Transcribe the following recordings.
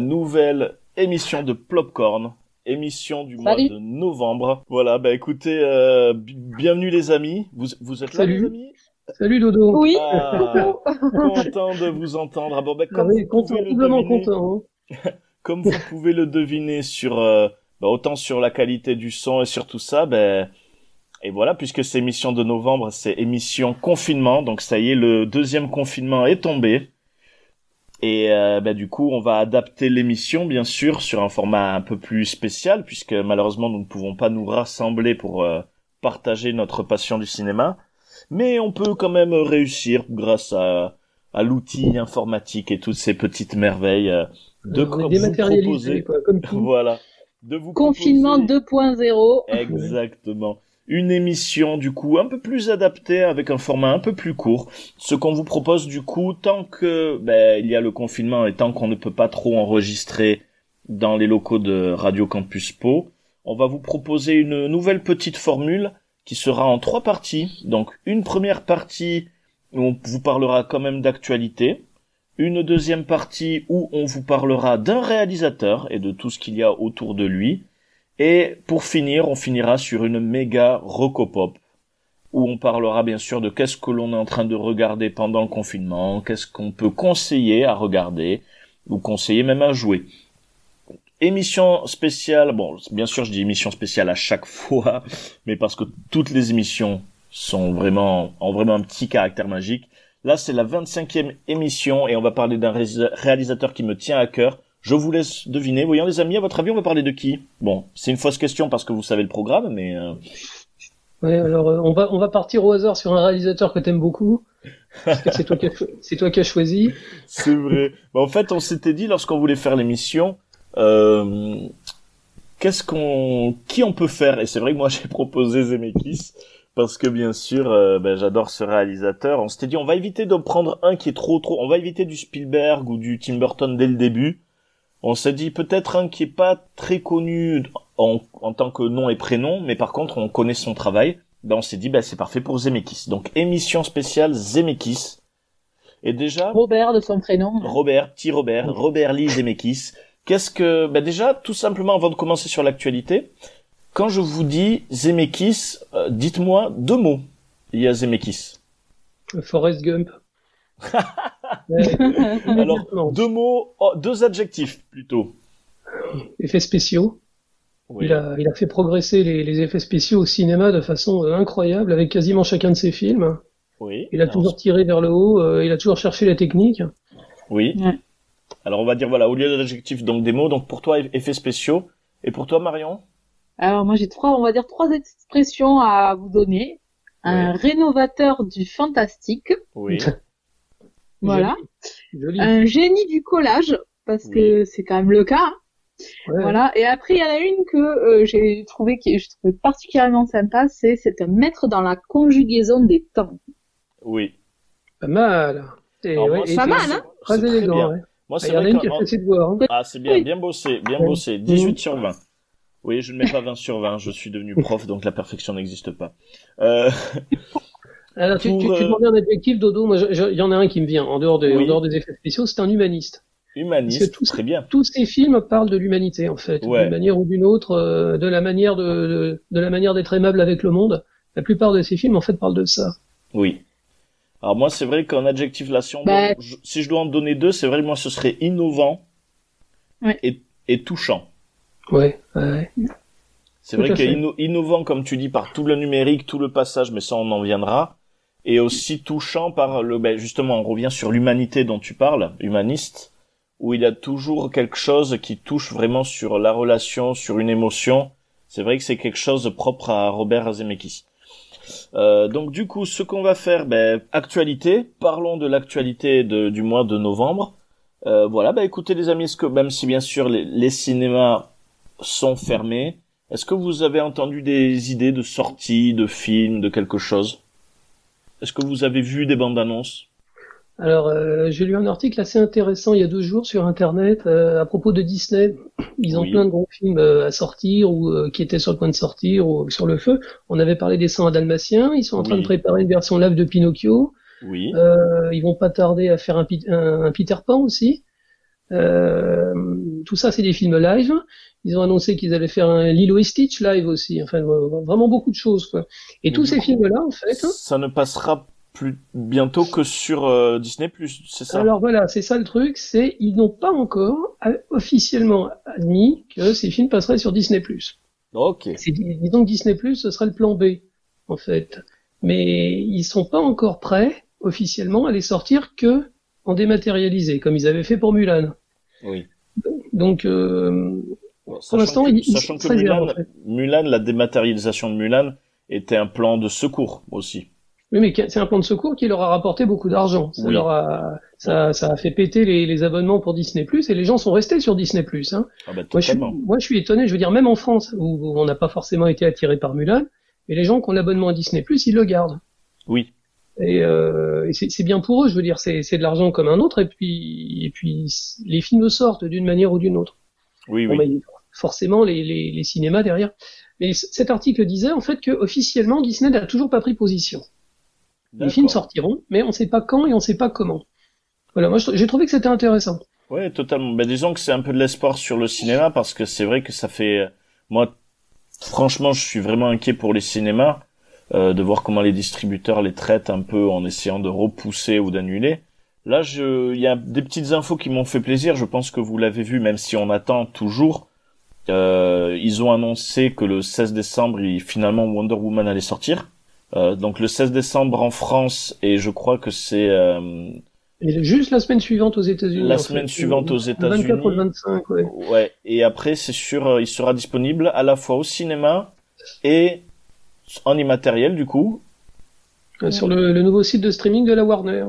Nouvelle émission de Plopcorn, émission du mois de novembre. Voilà, bah écoutez, euh, bi- bienvenue les amis. Vous, vous êtes là Salut. les amis? Salut Dodo. Oui. Ah, Content de vous entendre. Ah bon, bah, Ah comme, oui, vous content, pouvez le deviner, content. hein. comme vous pouvez le deviner sur euh, bah, autant sur la qualité du son et sur tout ça, ben et voilà, puisque c'est émission de novembre, c'est émission confinement, donc ça y est, le deuxième confinement est tombé. Et euh, bah, du coup, on va adapter l'émission, bien sûr, sur un format un peu plus spécial, puisque malheureusement, nous ne pouvons pas nous rassembler pour euh, partager notre passion du cinéma. Mais on peut quand même réussir grâce à, à l'outil informatique et toutes ces petites merveilles euh, de On est vous proposer. quoi, comme tout. Voilà. De vous Confinement proposer- 2.0. Exactement. Une émission du coup un peu plus adaptée avec un format un peu plus court. Ce qu'on vous propose du coup tant que ben, il y a le confinement et tant qu'on ne peut pas trop enregistrer dans les locaux de Radio Campus Po, on va vous proposer une nouvelle petite formule qui sera en trois parties. Donc une première partie où on vous parlera quand même d'actualité, une deuxième partie où on vous parlera d'un réalisateur et de tout ce qu'il y a autour de lui, et pour finir, on finira sur une méga rocopop où on parlera bien sûr de qu'est-ce que l'on est en train de regarder pendant le confinement, qu'est-ce qu'on peut conseiller à regarder ou conseiller même à jouer. Émission spéciale, bon, bien sûr je dis émission spéciale à chaque fois, mais parce que toutes les émissions sont vraiment, ont vraiment un petit caractère magique. Là, c'est la 25e émission et on va parler d'un réalisa- réalisateur qui me tient à cœur. Je vous laisse deviner. Voyons les amis, à votre avis, on va parler de qui? Bon, c'est une fausse question parce que vous savez le programme, mais euh, Ouais, alors euh, on va on va partir au hasard sur un réalisateur que t'aimes beaucoup. Parce que c'est toi qui as choisi. c'est vrai. Bah, en fait, on s'était dit lorsqu'on voulait faire l'émission, euh, qu'est-ce qu'on, qui on peut faire? Et c'est vrai que moi j'ai proposé Zemeckis parce que bien sûr, euh, ben, j'adore ce réalisateur. On s'était dit, on va éviter de prendre un qui est trop trop. On va éviter du Spielberg ou du Tim Burton dès le début. On s'est dit peut-être un qui est pas très connu en, en tant que nom et prénom, mais par contre on connaît son travail. Ben on s'est dit, ben c'est parfait pour Zemeckis. Donc émission spéciale Zemeckis. Et déjà, Robert de son prénom. Robert, petit Robert, Robert Lee Zemeckis. Qu'est-ce que, bah déjà, tout simplement, avant de commencer sur l'actualité, quand je vous dis Zemeckis, euh, dites-moi deux mots. Il y a Zemeckis. Forrest Gump. Alors, deux mots, oh, deux adjectifs plutôt. Effets spéciaux. Oui. Il a il a fait progresser les, les effets spéciaux au cinéma de façon euh, incroyable avec quasiment chacun de ses films. Oui. Il a Alors, toujours tiré vers le haut. euh, il a toujours cherché la technique. Oui. Ouais. Alors, on va dire, voilà, au lieu d'adjectifs, donc des mots. Donc, pour toi, effets spéciaux. Et pour toi, Marion? Alors moi j'ai trois, on va dire trois expressions à vous donner. Un rénovateur du fantastique, Oui. voilà. Joli. Un génie du collage, parce que c'est quand même le cas. hein. Ouais. Voilà. Et après il y en a une que euh, j'ai trouvé qui je trouvais particulièrement sympa, c'est c'est un maître dans la conjugaison des temps. Oui. Pas mal. Et, Alors, ouais, moi, et c'est- Pas mal, hein Très élégant. ouais. Moi, Il c'est y en a vrai ses devoirs. hein. Ah, c'est bien, Oui. bien bossé, bien Ouais. bossé. 18 sur 20. Oui, je ne mets pas 20 sur 20, je suis devenu prof, donc la perfection n'existe pas. Euh, Alors, tu, Pour, tu, tu euh, demandais un adjectif, Dodo. Moi, il y en a un qui me vient en dehors, des Oui. en dehors des effets spéciaux. C'est un humaniste. humaniste, Parce que tout- très bien. Tous ces films parlent de l'humanité, en fait, Ouais. d'une manière ou d'une autre, euh, de la manière de, de, de la manière d'être aimable avec le monde. La plupart de ces films, en fait, parlent de ça. Oui. Alors moi, c'est vrai qu'en adjectif là, si, on Bah- je- si je dois en donner deux, c'est vrai que moi, ce serait innovant Ouais. et, et touchant. Ouais. ouais. C'est vrai que inno- innovant, comme tu dis, par tout le numérique, tout le passage, mais ça, on en viendra. Et aussi touchant par le, ben, justement, on revient sur l'humanité dont tu parles, humaniste, où il y a toujours quelque chose qui touche vraiment sur la relation, sur une émotion. C'est vrai que c'est quelque chose de propre à Robert Zemeckis. Euh, donc du coup, ce qu'on va faire, ben, actualité. Parlons de l'actualité du mois de novembre. Euh, voilà, bah écoutez les amis, que même si bien sûr les, cinémas sont fermés, est-ce que vous avez entendu des idées de sortie, de films, de quelque chose? Est-ce que vous avez vu des bandes annonces? Alors, euh, j'ai lu un article assez intéressant il y a deux jours sur Internet euh, à propos de Disney. Ils ont plein de gros films euh, à sortir ou qui étaient sur le point de sortir ou sur le feu. On avait parlé des 100 dalmatiens. Ils sont en train de préparer une version live de Pinocchio. Oui. ils vont pas tarder à faire un, un, Peter Pan aussi. Tout ça, c'est des films live. Ils ont annoncé qu'ils allaient faire un Lilo et Stitch live aussi. Enfin, vraiment beaucoup de choses. Quoi. Et tous ces films-là, en fait. Ça ne passera plus bientôt que sur euh, Disney c'est ça? Alors voilà, c'est ça le truc, c'est ils n'ont pas encore euh, officiellement admis que ces films passeraient sur Disney Ok. Disons que Disney ce serait le plan B en fait, mais ils sont pas encore prêts officiellement à les sortir que en dématérialisé, comme ils avaient fait pour Mulan. Oui. Donc euh, pour l'instant, sachant que Mulan, Mulan, la dématérialisation de Mulan était un plan de secours aussi. Oui, mais c'est un plan de secours qui leur a rapporté beaucoup d'argent. Ça, leur a, ça, ça, a fait péter les, les, abonnements pour Disney+, et les gens sont restés sur Disney+. Hein. Ah bah, moi, je suis, moi, je suis étonné, je veux dire, même en France, où, on n'a pas forcément été attiré par Mulan, mais les gens qui ont l'abonnement à Disney+, ils le gardent. Oui. Et, euh, et c'est bien pour eux, je veux dire, c'est de l'argent comme un autre, et puis, et puis les films sortent d'une manière ou d'une autre. Oui, oui. forcément, les, les, les cinémas derrière. Mais cet article disait en fait que officiellement Disney n'a toujours pas pris position. Les films sortiront, mais on ne sait pas quand et on ne sait pas comment. Voilà, moi j'ai trouvé que c'était intéressant. Oui, totalement. Ben, disons que c'est un peu de l'espoir sur le cinéma parce que c'est vrai que ça fait, moi, franchement, je suis vraiment inquiet pour les cinémas euh, de voir comment les distributeurs les traitent un peu en essayant de repousser ou d'annuler. Là, je, il y a des petites infos qui m'ont fait plaisir. Je pense que vous l'avez vu, même si on attend toujours. Euh, ils ont annoncé que le 16 décembre, il, finalement Wonder Woman allait sortir. Euh, donc le 16 décembre en France et je crois que c'est euh, juste la semaine suivante aux États-Unis. La semaine suivante aux États-Unis. 24 ou 25, ouais. Ouais. Et après, c'est sûr, euh, il sera disponible à la fois au cinéma et en immatériel, du coup. Euh, sur le, le, nouveau site de streaming de la Warner.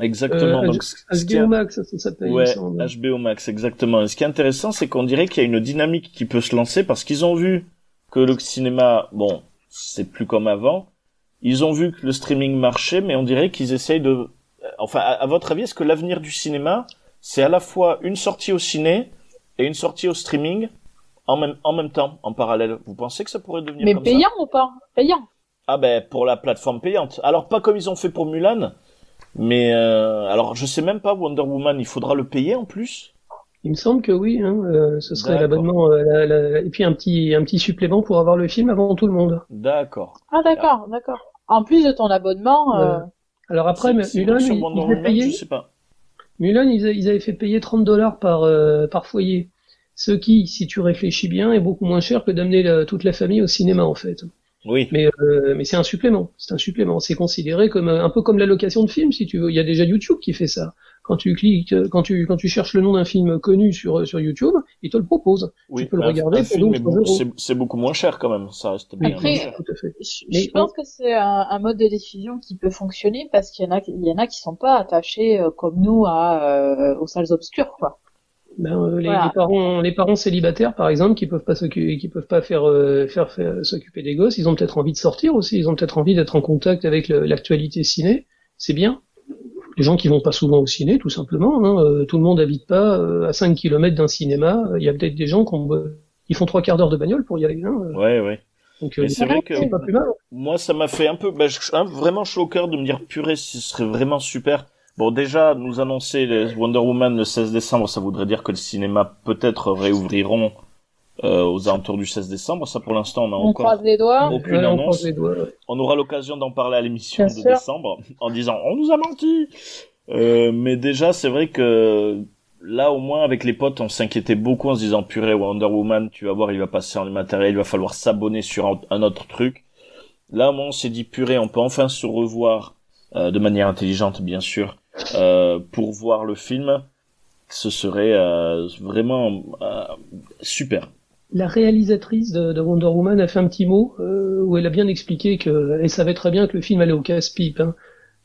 Exactement. donc, HBO Max, ça s'appelle. Ouais, HBO Max, exactement. Et ce qui est intéressant, c'est qu'on dirait qu'il y a une dynamique qui peut se lancer parce qu'ils ont vu que le cinéma, bon, c'est plus comme avant, ils ont vu que le streaming marchait, mais on dirait qu'ils essayent de... Enfin, à, votre avis, est-ce que l'avenir du cinéma, c'est à la fois une sortie au ciné et une sortie au streaming en même, en même temps, en parallèle Vous pensez que ça pourrait devenir mais comme payant ou pas Payant. Ah ben, pour la plateforme payante. Alors, pas comme ils ont fait pour Mulan, mais... Euh, alors, je sais même pas, Wonder Woman, il faudra le payer en plus? Il me semble que oui, hein, euh, ce serait l'abonnement euh, et puis un petit un petit supplément pour avoir le film avant tout le monde. D'accord. Ah d'accord, d'accord. En plus de ton abonnement. Euh... Alors après, Mulan, ils, avaient payé. Je sais pas. Mulan, ils, avaient fait payer 30 dollars par euh, par foyer, ce qui, si tu réfléchis bien, est beaucoup moins cher que d'amener toute la famille au cinéma en fait. Oui. Mais mais c'est un supplément, c'est un supplément. C'est considéré comme un peu comme la location de film si tu veux. Il y a déjà YouTube qui fait ça quand tu cliques, quand tu, quand tu cherches le nom d'un film connu sur, sur YouTube, il te le propose. Oui, tu peux le regarder C'est beaucoup moins cher quand même, ça reste bien. Après, tout à fait. je, pense que c'est un, un, mode de diffusion qui peut fonctionner parce qu'il y en a, il y en a qui sont pas attachés euh, comme nous à, euh, aux salles obscures, quoi. Ben, euh, les, les, parents, les parents célibataires, par exemple, qui peuvent pas s'occuper, qui peuvent pas faire, faire, faire s'occuper des gosses, ils ont peut-être envie de sortir aussi, ils ont peut-être envie d'être en contact avec l'actualité ciné. C'est bien les gens qui vont pas souvent au ciné, tout simplement. Hein. Euh, tout le monde habite pas euh, à 5 km d'un cinéma. Il y a peut-être des gens qui, font trois quarts d'heure de bagnole pour y aller. Hein. Ouais, ouais. Donc c'est vrai que pas plus mal. moi ça m'a fait un peu bah, hein, vraiment cœur de me dire purée ce serait vraiment super. Bon déjà nous annoncer les Wonder Woman le 16 décembre ça voudrait dire que le cinéma peut-être réouvriront euh, aux alentours du 16 décembre. Ça, pour l'instant, on a encore croise les doigts. aucune annonce. On, aura l'occasion d'en parler à l'émission de décembre en disant on nous a menti. Euh, mais déjà, c'est vrai que là, au moins, avec les potes, on s'inquiétait beaucoup en se disant purée, Wonder Woman, tu vas voir, il va passer en matériel, il va falloir s'abonner sur un, autre truc. Là, moi, on s'est dit purée, on peut enfin se revoir euh, de manière intelligente, bien sûr, pour voir le film. Ce serait euh, vraiment euh, super la réalisatrice de, Wonder Woman a fait un petit mot où elle a bien expliqué qu'elle savait très bien que le film allait au casse-pipe. Hein.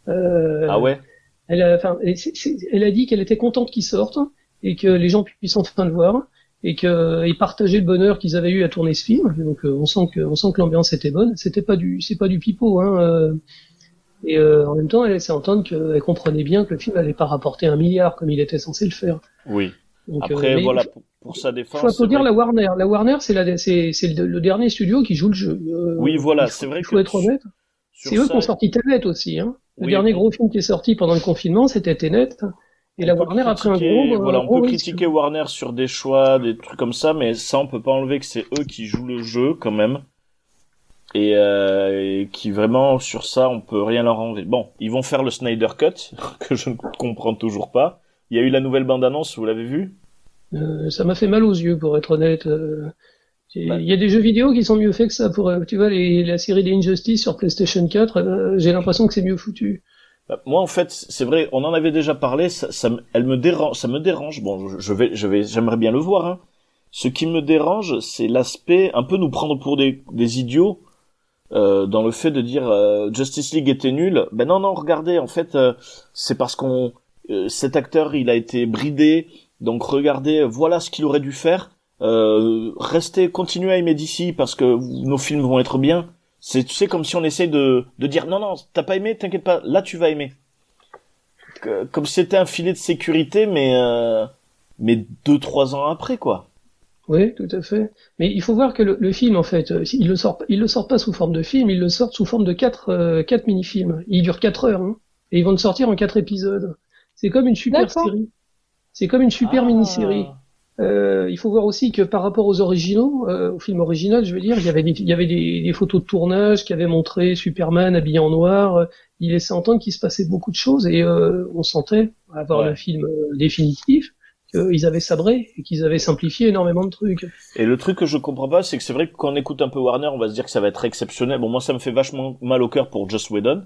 ah ouais? Elle a, enfin, elle a dit qu'elle était contente qu'il sorte et que les gens puissent enfin le voir et qu'ils partageaient le bonheur qu'ils avaient eu à tourner ce film. Donc on sent que on sent que l'ambiance était bonne. C'était pas du c'est pas du pipeau. Hein. Et euh, en même temps, elle laissait entendre qu'elle comprenait bien que le film n'allait pas rapporter un milliard comme il était censé le faire. Oui. Donc, Après, euh, voilà, pour, sa défense. Il faut, dire la Warner. La Warner, c'est le, dernier studio qui joue le jeu. Euh, oui, voilà, c'est vrai Il faut être honnête. C'est eux qui ont sorti Tenet aussi. Hein. Le dernier gros film qui est sorti pendant le confinement, c'était Tenet. Et la Warner a pris un gros. Voilà, on peut critiquer Warner sur des choix, des trucs comme ça, mais ça, on peut pas enlever que c'est eux qui jouent le jeu quand même et, euh, qui vraiment sur ça on peut rien leur enlever. Bon, ils vont faire le Snyder Cut que je ne comprends toujours pas. Il y a eu la nouvelle bande annonce, vous l'avez vu? Euh, Ça m'a fait mal aux yeux pour être honnête. Euh, bah. il y a des jeux vidéo qui sont mieux faits que ça. Pour euh, tu vois les, la série d'Injustice sur PlayStation 4, euh, j'ai l'impression que c'est mieux foutu. Bah, moi en fait c'est vrai, on en avait déjà parlé. Ça, ça, elle me dérange, ça me dérange. Bon, je, je vais, je vais, j'aimerais bien le voir. Hein. Ce qui me dérange, c'est l'aspect un peu nous prendre pour des, des idiots euh, dans le fait de dire euh, Justice League était nul. Ben non, non, regardez, en fait, euh, c'est parce qu'on cet acteur, il a été bridé. Donc regardez, voilà ce qu'il aurait dû faire. restez, continuez à aimer d'ici parce que nos films vont être bien. C'est, tu comme si on essaye de, de dire non, non, t'as pas aimé, t'inquiète pas, là tu vas aimer. Comme c'était un filet de sécurité, mais mais deux trois ans après, quoi. Oui, tout à fait. Mais il faut voir que le, film, en fait, euh, il le sort, il le sort pas sous forme de film, il le sort sous forme de quatre, euh, quatre mini-films. Il dure quatre heures, hein, et ils vont le sortir en quatre épisodes. C'est comme une super série. C'est comme une super ah. mini-série. Euh, il faut voir aussi que par rapport aux originaux, euh, au film original, je veux dire, il y avait des, il y avait des, des photos de tournage qui avaient montré Superman habillé en noir. Il laissait entendre qu'il se passait beaucoup de choses et on sentait avoir le film définitif qu'ils avaient sabré et qu'ils avaient simplifié énormément de trucs. Et le truc que je comprends pas, c'est que c'est vrai que quand on écoute un peu Warner, on va se dire que ça va être exceptionnel. Bon, moi, ça me fait vachement mal au cœur pour Joss Whedon.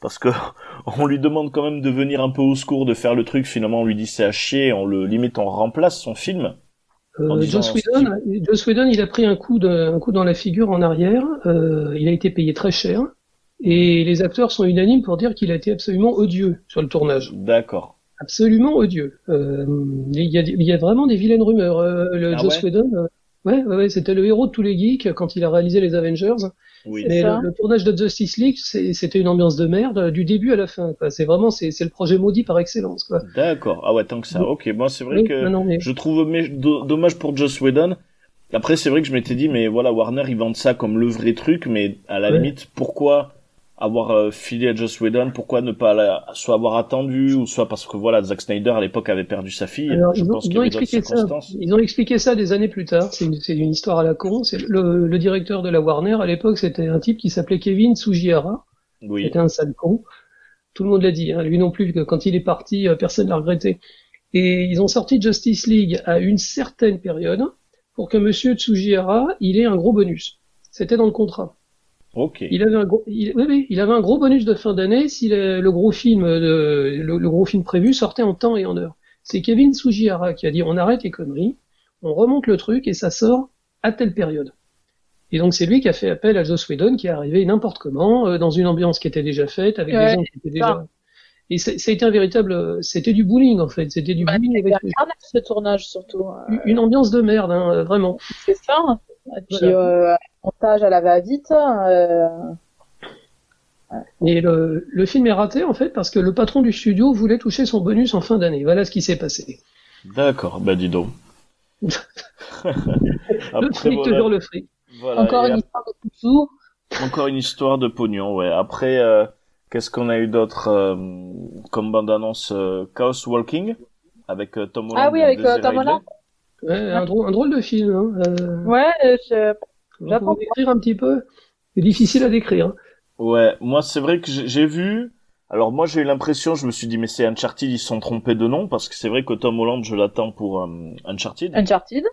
Parce que on lui demande quand même de venir un peu au secours, de faire le truc. Finalement, on lui dit c'est à chier. On le limite, on remplace son film. Euh, Joss, Whedon, Joss Whedon, il a pris un coup, de, un coup dans la figure en arrière. Euh, il a été payé très cher. Et les acteurs sont unanimes pour dire qu'il a été absolument odieux sur le tournage. D'accord absolument odieux. Euh, il, y a, il, y a, vraiment des vilaines rumeurs. Euh, le ah Joss Whedon, euh, ouais, ouais, c'était le héros de tous les geeks quand il a réalisé les Avengers. Oui, et le, tournage de Justice League, c'était une ambiance de merde du début à la fin. C'est vraiment c'est le projet maudit par excellence. D'accord. Ah ouais, tant que ça. Ok, moi c'est vrai que je trouve dommage pour Joss Whedon. Après, c'est vrai que je m'étais dit, mais voilà, Warner, ils vendent ça comme le vrai truc, mais à la limite, pourquoi avoir euh, filé à Joss Whedon, pourquoi ne pas soit avoir attendu ou soit parce que voilà Zack Snyder à l'époque avait perdu sa fille. je pense ils, ont, expliqué ça. Ils ont expliqué ça des années plus tard. C'est une, une, histoire à la con. C'est le, le, directeur de la Warner à l'époque, c'était un type qui s'appelait Kevin Tsujihara. Oui. C'était un sale con. Tout le monde l'a dit. Hein. Lui non plus. Quand il est parti, euh, personne l'a regretté. Et ils ont sorti Justice League à une certaine période pour que Monsieur Tsujihara il ait un gros bonus. C'était dans le contrat. Il avait un gros, il, oui, oui, il avait un gros bonus de fin d'année si le, le, gros film, le, le, gros film prévu sortait en temps et en heure. C'est Kevin Sugihara qui a dit on arrête les conneries, on remonte le truc et ça sort à telle période. Et donc c'est lui qui a fait appel à Joss Whedon qui est arrivé n'importe comment euh, dans une ambiance qui était déjà faite avec des gens qui étaient déjà. Et ça a été un véritable, c'était du bowling en fait, c'était du bowling avec ce tournage surtout. Euh. Une ambiance de merde, hein, vraiment. C'est ça. Et puis euh, montage à la va-vite. Euh... Et le, le, film est raté en fait parce que le patron du studio voulait toucher son bonus en fin d'année. Voilà ce qui s'est passé. D'accord, bah dis donc. le fric, toujours le fric. Encore une histoire de sous. Encore une histoire de pognon, ouais. Après, euh, qu'est-ce qu'on a eu d'autre euh, comme bande-annonce euh, Chaos Walking avec Tom Holland. Ah oui, avec Tom Holland. Ouais, un, drôle, un drôle de film. Hein. Ouais, je décrire un petit peu. C'est difficile à décrire. Ouais, moi c'est vrai que j'ai vu. Alors moi j'ai eu l'impression, je me suis dit mais c'est Uncharted, ils se sont trompés de nom parce que c'est vrai que Tom Holland je l'attends pour euh, Uncharted. Uncharted.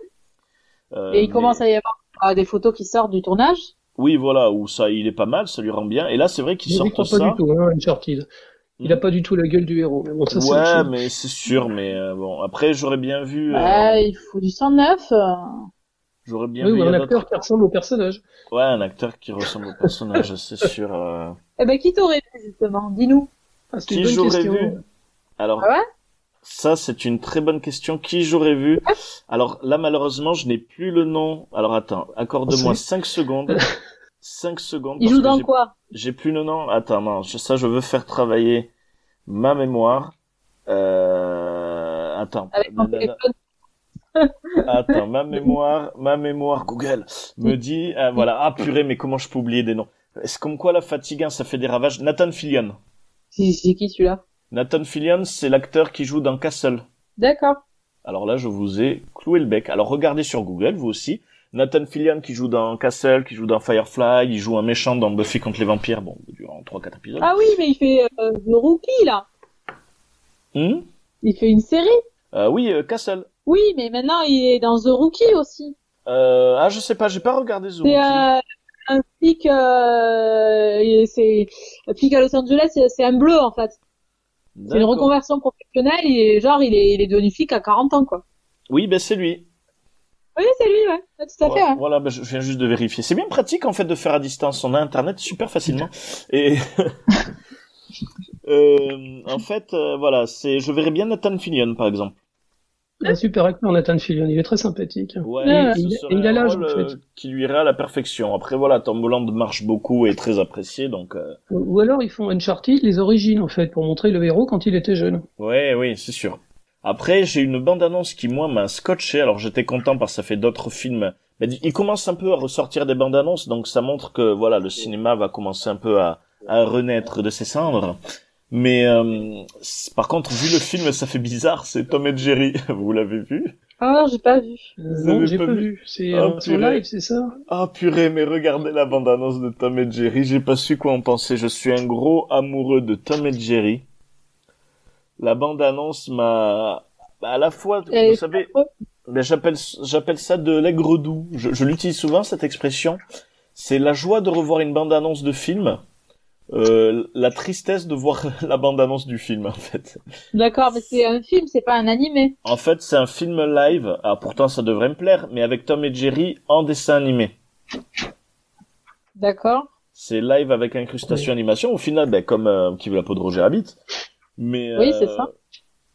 Euh, Et il commence à y avoir des photos qui sortent du tournage. Oui voilà, où ça il est pas mal, ça lui rend bien. Et là c'est vrai qu'il sort pas ça. du tout, hein, Uncharted. Il a pas du tout la gueule du héros. Mais bon, ça, ouais, mais c'est sûr. Mais euh, bon, après j'aurais bien vu. Bah, il faut du sang neuf. J'aurais bien oui, vu. un acteur qui ressemble au personnage. Ouais, un acteur qui ressemble au personnage, c'est sûr. Euh... Eh ben, qui t'aurait vu, justement? Dis-nous. Ah, qui j'aurais vu? Alors, ah ouais? ça, c'est une très bonne question. Qui j'aurais vu? Alors là, malheureusement, je n'ai plus le nom. Alors attends, accorde-moi 5 secondes. 5 secondes. Il joue dans quoi? J'ai plus le nom. Attends, non, ça, je veux faire travailler ma mémoire. Euh... Attends. Attends, ma mémoire, ma mémoire Google me dit, euh, voilà, ah purée, mais comment je peux oublier des noms? Est-ce comme quoi la fatigue, hein, ça fait des ravages Nathan Fillion. C'est qui celui-là? Nathan Fillion, c'est l'acteur qui joue dans Castle. D'accord. Alors là, je vous ai cloué le bec. Alors regardez sur Google, vous aussi. Nathan Fillion qui joue dans Castle, qui joue dans Firefly, il joue un méchant dans Buffy contre les vampires, bon, durant 3-4 épisodes. Ah oui, mais il fait euh, The Rookie, là. Hmm? Il fait une série euh, Oui, euh, Castle. Oui, mais maintenant il est dans The Rookie aussi. Euh, ah, je sais pas, j'ai pas regardé The Rookie. C'est un flic, c'est un flic à Los Angeles, c'est un bleu en fait. C'est une reconversion professionnelle et genre il est, il est devenu flic à 40 ans quoi. Oui, ben c'est lui. Oui, c'est lui, ouais. Tout à fait. Ouais. Voilà, ben, je viens juste de vérifier. C'est bien pratique en fait de faire à distance. On a Internet super facilement. et euh, en fait, euh, voilà, c'est. Je verrais bien Nathan Fillion par exemple. Un super acteur, Nathan Fillion, il est très sympathique. Ouais, il, a l'âge en fait. Euh, qui lui irait à la perfection. Après voilà, Tom Holland marche beaucoup et est très apprécié, donc. Euh... Ou alors ils font Uncharted les origines en fait pour montrer le héros quand il était jeune. Ouais, oui, c'est sûr. Après, j'ai une bande-annonce qui moi m'a scotché. Alors j'étais content parce que ça fait d'autres films. Mais il commence un peu à ressortir des bandes-annonces, donc ça montre que voilà, le cinéma va commencer un peu à, à renaître de ses cendres. Mais euh, par contre, vu le film, ça fait bizarre. C'est Tom et Jerry. Vous l'avez vu? Ah non, j'ai pas vu. non, j'ai pas, vu. C'est ah, euh, live, c'est ça? Ah purée, mais regardez la bande-annonce de Tom et Jerry. J'ai pas su quoi en penser. Je suis un gros amoureux de Tom et Jerry. La bande-annonce m'a à la fois, vous savez, ben, j'appelle j'appelle ça de l'aigre doux. Je, je l'utilise souvent cette expression. C'est la joie de revoir une bande-annonce de film euh, la tristesse de voir la bande-annonce du film en fait. D'accord, mais c'est un film, c'est pas un animé. En fait, c'est un film live. Ah, pourtant, ça devrait me plaire, mais avec Tom et Jerry en dessin animé. D'accord. C'est live avec incrustation animation. Au final, ben, comme euh, qui veut la peau de Roger Rabbit. Mais oui, c'est ça.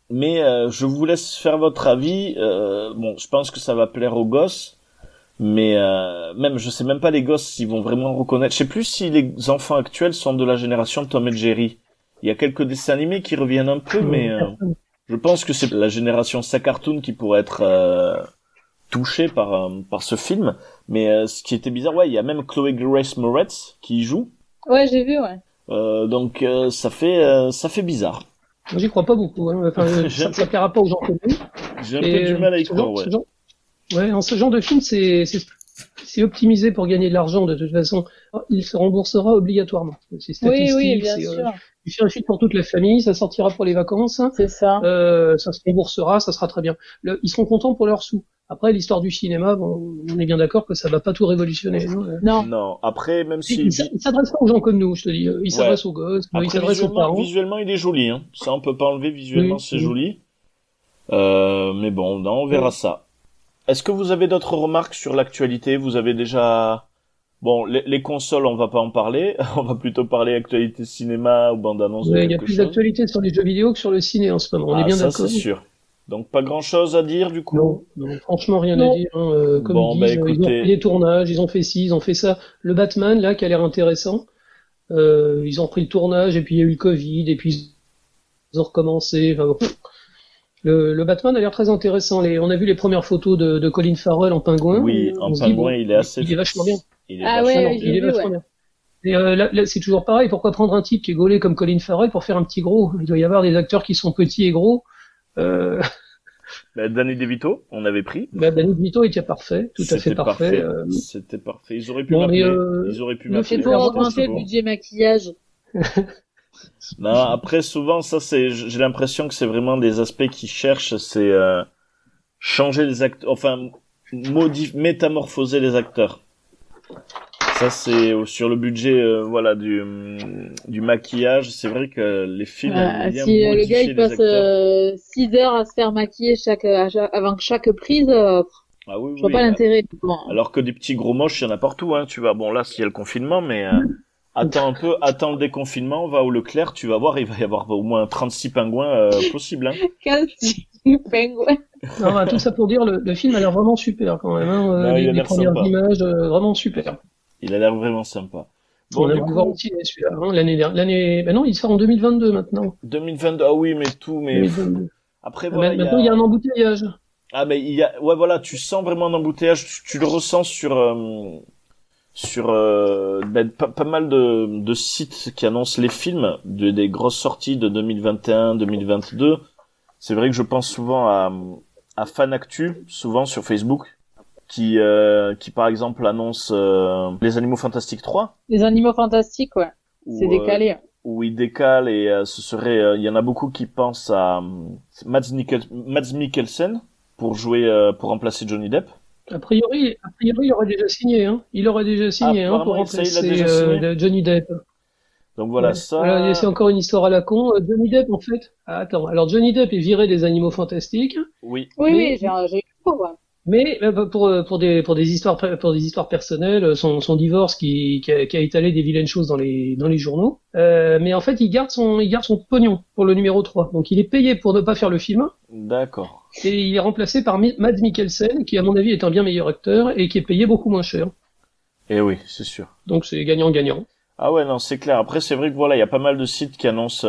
Mais euh, je vous laisse faire votre avis. bon, je pense que ça va plaire aux gosses mais euh, même je sais même pas les gosses s'ils vont vraiment reconnaître. Je sais plus si les enfants actuels sont de la génération Tom et Jerry. Il y a quelques dessins animés qui reviennent un peu, mais euh, je pense que c'est la génération sa cartoon qui pourrait être euh, touchée par par ce film. Mais ce qui était bizarre, ouais, il y a même Chloé Grace Moretz qui y joue. Ouais, j'ai vu, ouais. donc ça fait ça fait bizarre. J'y crois pas beaucoup. Hein. Enfin, ça, ça plaira pas aux gens connus. J'ai un peu du mal à y croire, ouais. Ouais, en ce genre de film, c'est c'est optimisé pour gagner de l'argent de toute façon. Il se remboursera obligatoirement. C'est statistique. Oui, oui, bien sûr. il fait un film pour toute la famille, ça sortira pour les vacances. C'est ça. Euh, ça se remboursera, ça sera très bien. Le, ils seront contents pour leurs sous. Après, l'histoire du cinéma, bon, on est bien d'accord que ça va pas tout révolutionner. Non. Non. Après, même si il, s'adresse pas aux gens comme nous, je te dis. Il s'adresse aux gosses, il s'adresse aux parents. Visuellement, il est joli. Hein. Ça, on peut pas enlever. Visuellement, c'est joli. Euh, mais bon, non, on verra ça. Est-ce que vous avez d'autres remarques sur l'actualité? Vous avez déjà... Bon, les, consoles, on va pas en parler. on va plutôt parler actualité cinéma ou bande-annonce. Il y a plus d'actualité sur les jeux vidéo que sur le ciné en ce moment. On est ah, bien d'accord. c'est sûr. Donc pas grand-chose à dire du coup? Non, franchement rien à dire. Hein. Euh, comme ils, bah, disent, ils ont fait des tournages, ils ont fait ci, ils ont fait ça. Le Batman là, qui a l'air intéressant. Euh, ils ont pris le tournage et puis il y a eu le Covid et puis ils ont recommencé. Enfin, le, Batman a l'air très intéressant. Les, on a vu les premières photos de, de Colin Farrell en pingouin. Oui, en pingouin, il est assez. Il est vachement bien. Il est ah vachement, ouais, il est vachement bien. Et euh, là, là c'est toujours pareil. Pourquoi prendre un type qui est gaulé comme Colin Farrell pour faire un petit gros Il doit y avoir des acteurs qui sont petits et gros. Euh... Bah, Danny DeVito, on avait pris. Bah, Danny DeVito était parfait, tout à fait parfait. Euh. C'était parfait. Ils auraient pu bon, euh... Ils auraient pu m'appeler. C'est pour augmenter le budget maquillage. non, après souvent ça c'est, j'ai l'impression que c'est vraiment des aspects qu'ils cherchent, c'est euh, changer les acteurs, enfin modifier, métamorphoser les acteurs. Ça c'est sur le budget, euh, voilà du du maquillage. C'est vrai que les films. Ah, si euh, le gars il passe 6 heures à se faire maquiller chaque avant chaque prise. Ah oui, je vois pas l'intérêt. Alors que des petits gros moches, il y en a partout, hein. Tu vas, bon là, s'il y a le confinement, mais attends un peu, attends le déconfinement, va au Leclerc, tu vas voir, il va y avoir au moins 36 pingouins euh, possibles. Hein. pingouins. Non, bah, tout ça pour dire, le, le, film a l'air vraiment super quand même. Hein. Non, les, les premières sympa. images, euh, vraiment super. Il a l'air vraiment sympa. Bon, on a pu voir aussi celui-là, hein, l'année l'année. Ben non, il sort en 2022 maintenant. 2022, ah oui, mais tout, mais. 2022. Après, voilà. Maintenant, il y, a... il y a un embouteillage. Ah, mais il y a, ouais, voilà, tu sens vraiment un embouteillage, tu, tu le ressens sur, euh, sur euh, ben, pas, pas, mal de, de sites qui annoncent les films, de, des grosses sorties de 2021, 2022. C'est vrai que je pense souvent à, à Fanactu, souvent sur Facebook, qui, euh, qui par exemple annonce euh, Les Animaux Fantastiques 3. Les Animaux Fantastiques, ouais. C'est décalé. Euh, où il décale et euh, ce serait, il y en a beaucoup qui pensent à Mads, Mikkel, Mads Mikkelsen pour jouer, pour remplacer Johnny Depp. A priori, a priori, il aurait déjà signé, hein. Il aurait déjà signé, hein, pour remplacer Johnny Depp. Donc voilà, ça. C'est encore une histoire à la con. Johnny Depp, en fait. Ah, attends. Alors Johnny Depp est viré des Animaux Fantastiques. Oui. Oui, oui, j'ai eu ouais. Mais euh, pour, euh, pour, des, pour, des histoires, pour des histoires personnelles, euh, son, son divorce qui, qui a, qui, a, étalé des vilaines choses dans les, dans les journaux. Euh, mais en fait, il garde, son, il garde son pognon pour le numéro 3. Donc il est payé pour ne pas faire le film. D'accord. Et il est remplacé par Mads Mikkelsen, qui à mon avis est un bien meilleur acteur et qui est payé beaucoup moins cher. Eh oui, c'est sûr. Donc c'est gagnant-gagnant. Ah ouais, non, c'est clair. Après, c'est vrai que voilà, il y a pas mal de sites qui annoncent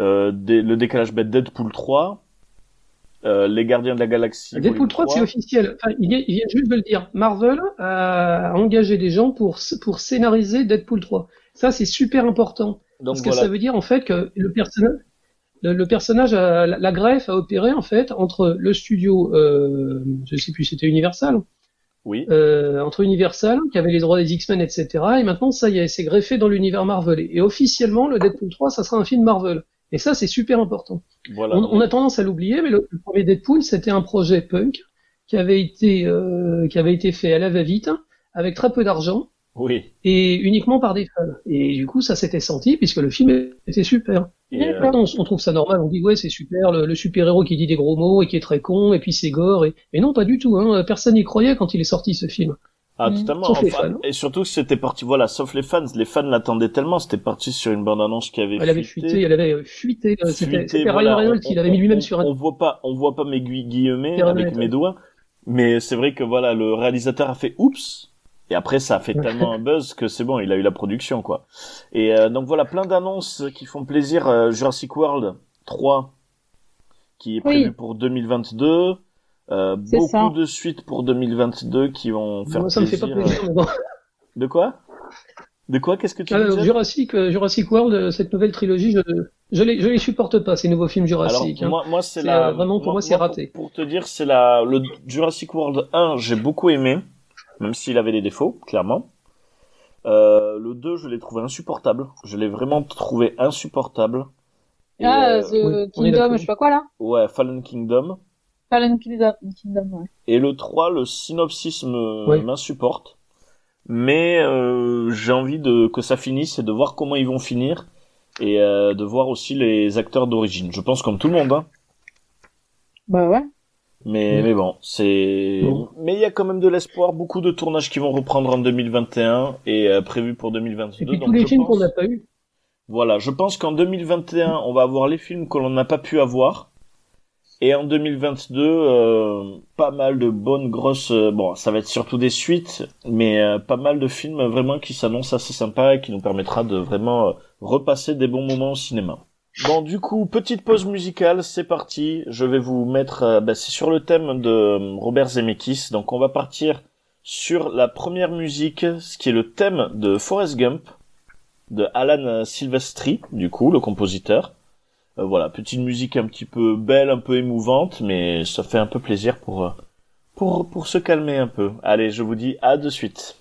euh, des, le décalage bête Deadpool 3 euh, les Gardiens de la Galaxie. Deadpool 3, c'est officiel. Enfin, il, vient, juste de le dire. Marvel a engagé des gens pour, pour scénariser Deadpool 3. Ça, c'est super important. Donc, parce que ça veut dire, en fait, que le personnage, le, personnage, a, la, greffe a opéré, en fait, entre le studio, euh, je sais plus, c'était Universal. Oui. Euh, entre Universal, qui avait les droits des X-Men, etc. Et maintenant, ça y est, c'est greffé dans l'univers Marvel. Et, et officiellement, le Deadpool 3, ça sera un film Marvel. Et ça, c'est super important. Voilà. On, a tendance à l'oublier, mais le, premier Deadpool, c'était un projet punk qui avait été euh, qui avait été fait à la va-vite, avec très peu d'argent. Oui. Et uniquement par des fans. Et du coup, ça s'était senti puisque le film était super. Et euh... on, on, trouve ça normal, on dit ouais c'est super, le, le super-héros qui dit des gros mots et qui est très con, et puis c'est gore. Et, et non, pas du tout. Hein. Personne n'y croyait quand il est sorti ce film. Ah, mm. totalement. Enfin, et surtout que c'était parti, voilà, sauf les fans. Les fans l'attendaient tellement, c'était parti sur une bande-annonce qui avait Elle avait fuité, elle avait euh, fuité. Euh, c'était Ryan Reynolds qui l'avait mis lui-même sur un... On voit pas, on voit pas mes guillemets avec mes doigts. Mais c'est vrai que voilà, le réalisateur a fait oups. Et après, ça a fait tellement un buzz que c'est bon, il a eu la production, quoi. Et euh, donc voilà, plein d'annonces qui font plaisir. Jurassic World 3, qui est prévu pour 2022. Euh, beaucoup de suites pour 2022 qui vont faire Moi, ça plaisir. me fait pas plaisir, mais bon. De quoi? De quoi? Qu'est-ce que tu ah, Jurassic, euh, Jurassic World, euh, cette nouvelle trilogie, je je les je les supporte pas ces nouveaux films Jurassic. Alors, hein. moi, moi c'est la vraiment pour moi, c'est raté. Pour, te dire, c'est la le Jurassic World 1, j'ai beaucoup aimé, même s'il avait des défauts, clairement. Euh, le 2, je l'ai trouvé insupportable. Je l'ai vraiment trouvé insupportable. ah, The Kingdom, je sais pas quoi là. Ouais, Fallen Kingdom. Et le 3, le synopsis m'insupporte. Mais euh, j'ai envie de que ça finisse et de voir comment ils vont finir et euh, de voir aussi les acteurs d'origine. Je pense comme tout le monde. Hein. Bah ouais. Mais, mais bon, c'est. Mais il y a quand même de l'espoir, beaucoup de tournages qui vont reprendre en 2021 et euh, prévus pour 2022. Et puis tous les films qu'on n'a pas eu. Voilà, je pense qu'en 2021, on va avoir les films que l'on n'a pas pu avoir et en 2022, euh, pas mal de bonnes grosses. Euh, bon, ça va être surtout des suites, mais euh, pas mal de films vraiment qui s'annoncent assez sympas et qui nous permettra de vraiment repasser des bons moments au cinéma. Bon, du coup, petite pause musicale, c'est parti. Je vais vous mettre, bah, c'est sur le thème de Robert Zemeckis, donc on va partir sur la première musique, ce qui est le thème de Forrest Gump, de Alan Silvestri, du coup, le compositeur. Euh, voilà, petite musique un petit peu belle, un peu émouvante, mais ça fait un peu plaisir pour, euh, pour, pour se calmer un peu. Allez, je vous dis à de suite.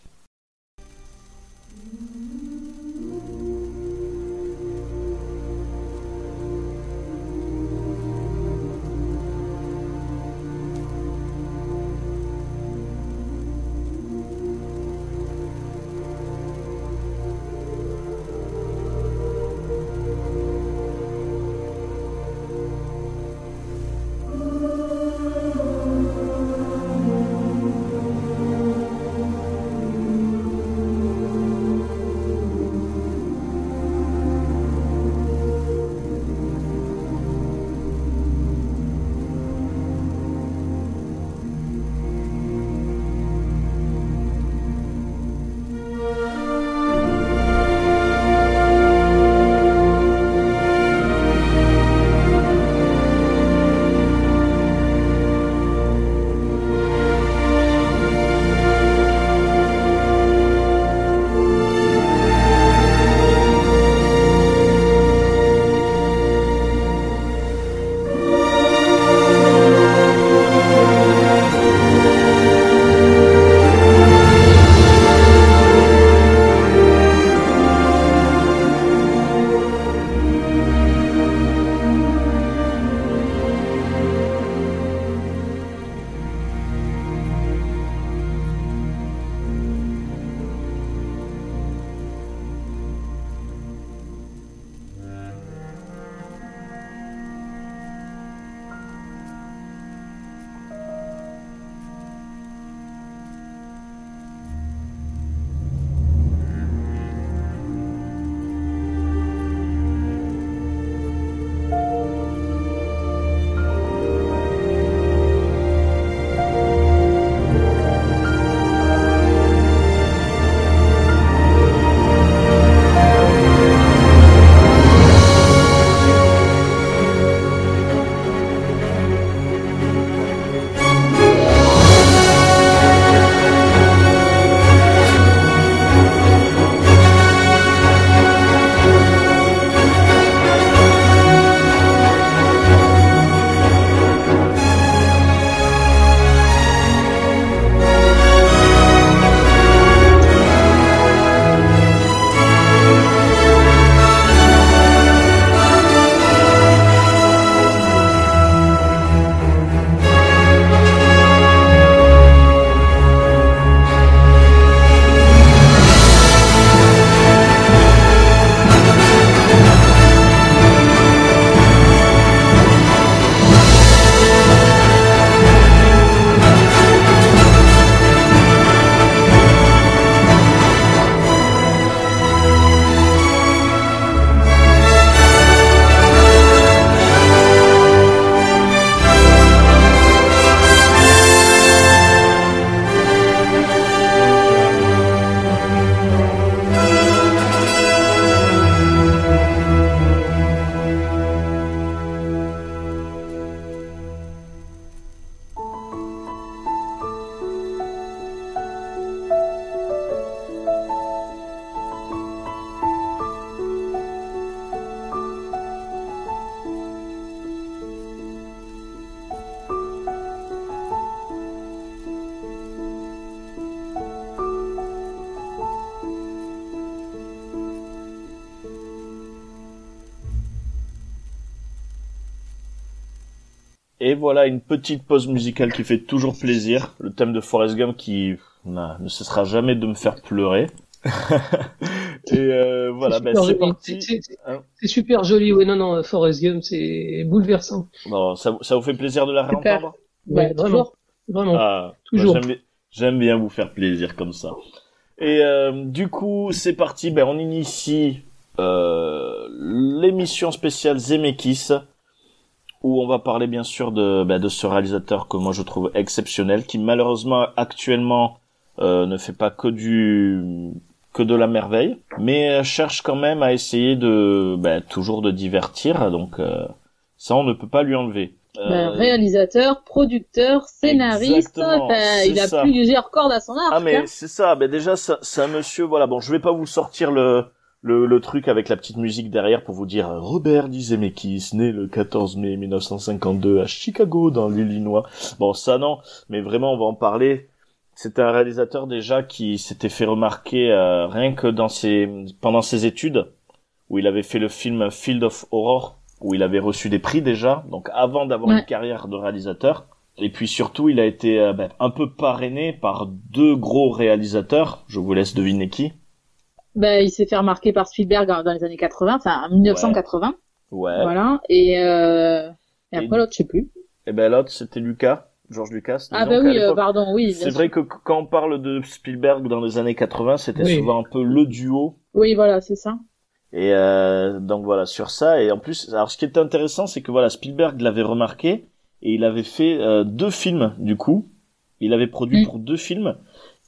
Une petite pause musicale qui fait toujours plaisir. Le thème de Forrest Gump qui ne cessera jamais de me faire pleurer. et euh, voilà, ben, c'est. Hein c'est super joli, oui, non, non, Forrest Gump, c'est bouleversant. Bon, ça, ça vous fait plaisir de la réentendre? Ouais, vraiment. Vraiment. Ah, toujours. J'aime bien vous faire plaisir comme ça. Et euh, du coup, c'est parti, ben, on initie euh, l'émission spéciale Zemeckis où on va parler bien sûr de, bah, de ce réalisateur que moi je trouve exceptionnel, qui malheureusement actuellement euh, ne fait pas que du que de la merveille, mais cherche quand même à essayer de bah, toujours de divertir, donc euh, ça on ne peut pas lui enlever. Euh, bah, réalisateur, producteur, scénariste, il a plus plusieurs cordes à son arc. Ah mais c'est ça, ben déjà c'est un monsieur, voilà, bon je vais pas vous sortir le le, le, truc avec la petite musique derrière pour vous dire Robert Zemeckis, né le 14 mai 1952 à Chicago dans l'Illinois. Bon, ça non, mais vraiment on va en parler. C'était un réalisateur déjà qui s'était fait remarquer euh, rien que dans ses pendant ses études où il avait fait le film Field of Horror où il avait reçu des prix déjà, donc avant d'avoir une carrière de réalisateur. Et puis surtout, il a été euh, ben, un peu parrainé par deux gros réalisateurs. Je vous laisse deviner qui. Ben, il s'est fait remarquer par Spielberg dans les années 80, enfin en 1980. Ouais. Voilà. Et, euh... et après l'autre, je sais plus. Et ben l'autre, c'était Lucas. George Lucas. Ah bah oui, euh, pardon, oui. C'est vrai que quand on parle de Spielberg dans les années 80, c'était souvent un peu le duo. Oui, voilà, c'est ça. Et euh, donc voilà sur ça. Et en plus, alors ce qui était intéressant, c'est que voilà Spielberg l'avait remarqué et il avait fait euh, deux films du coup. Il avait produit mm. pour deux films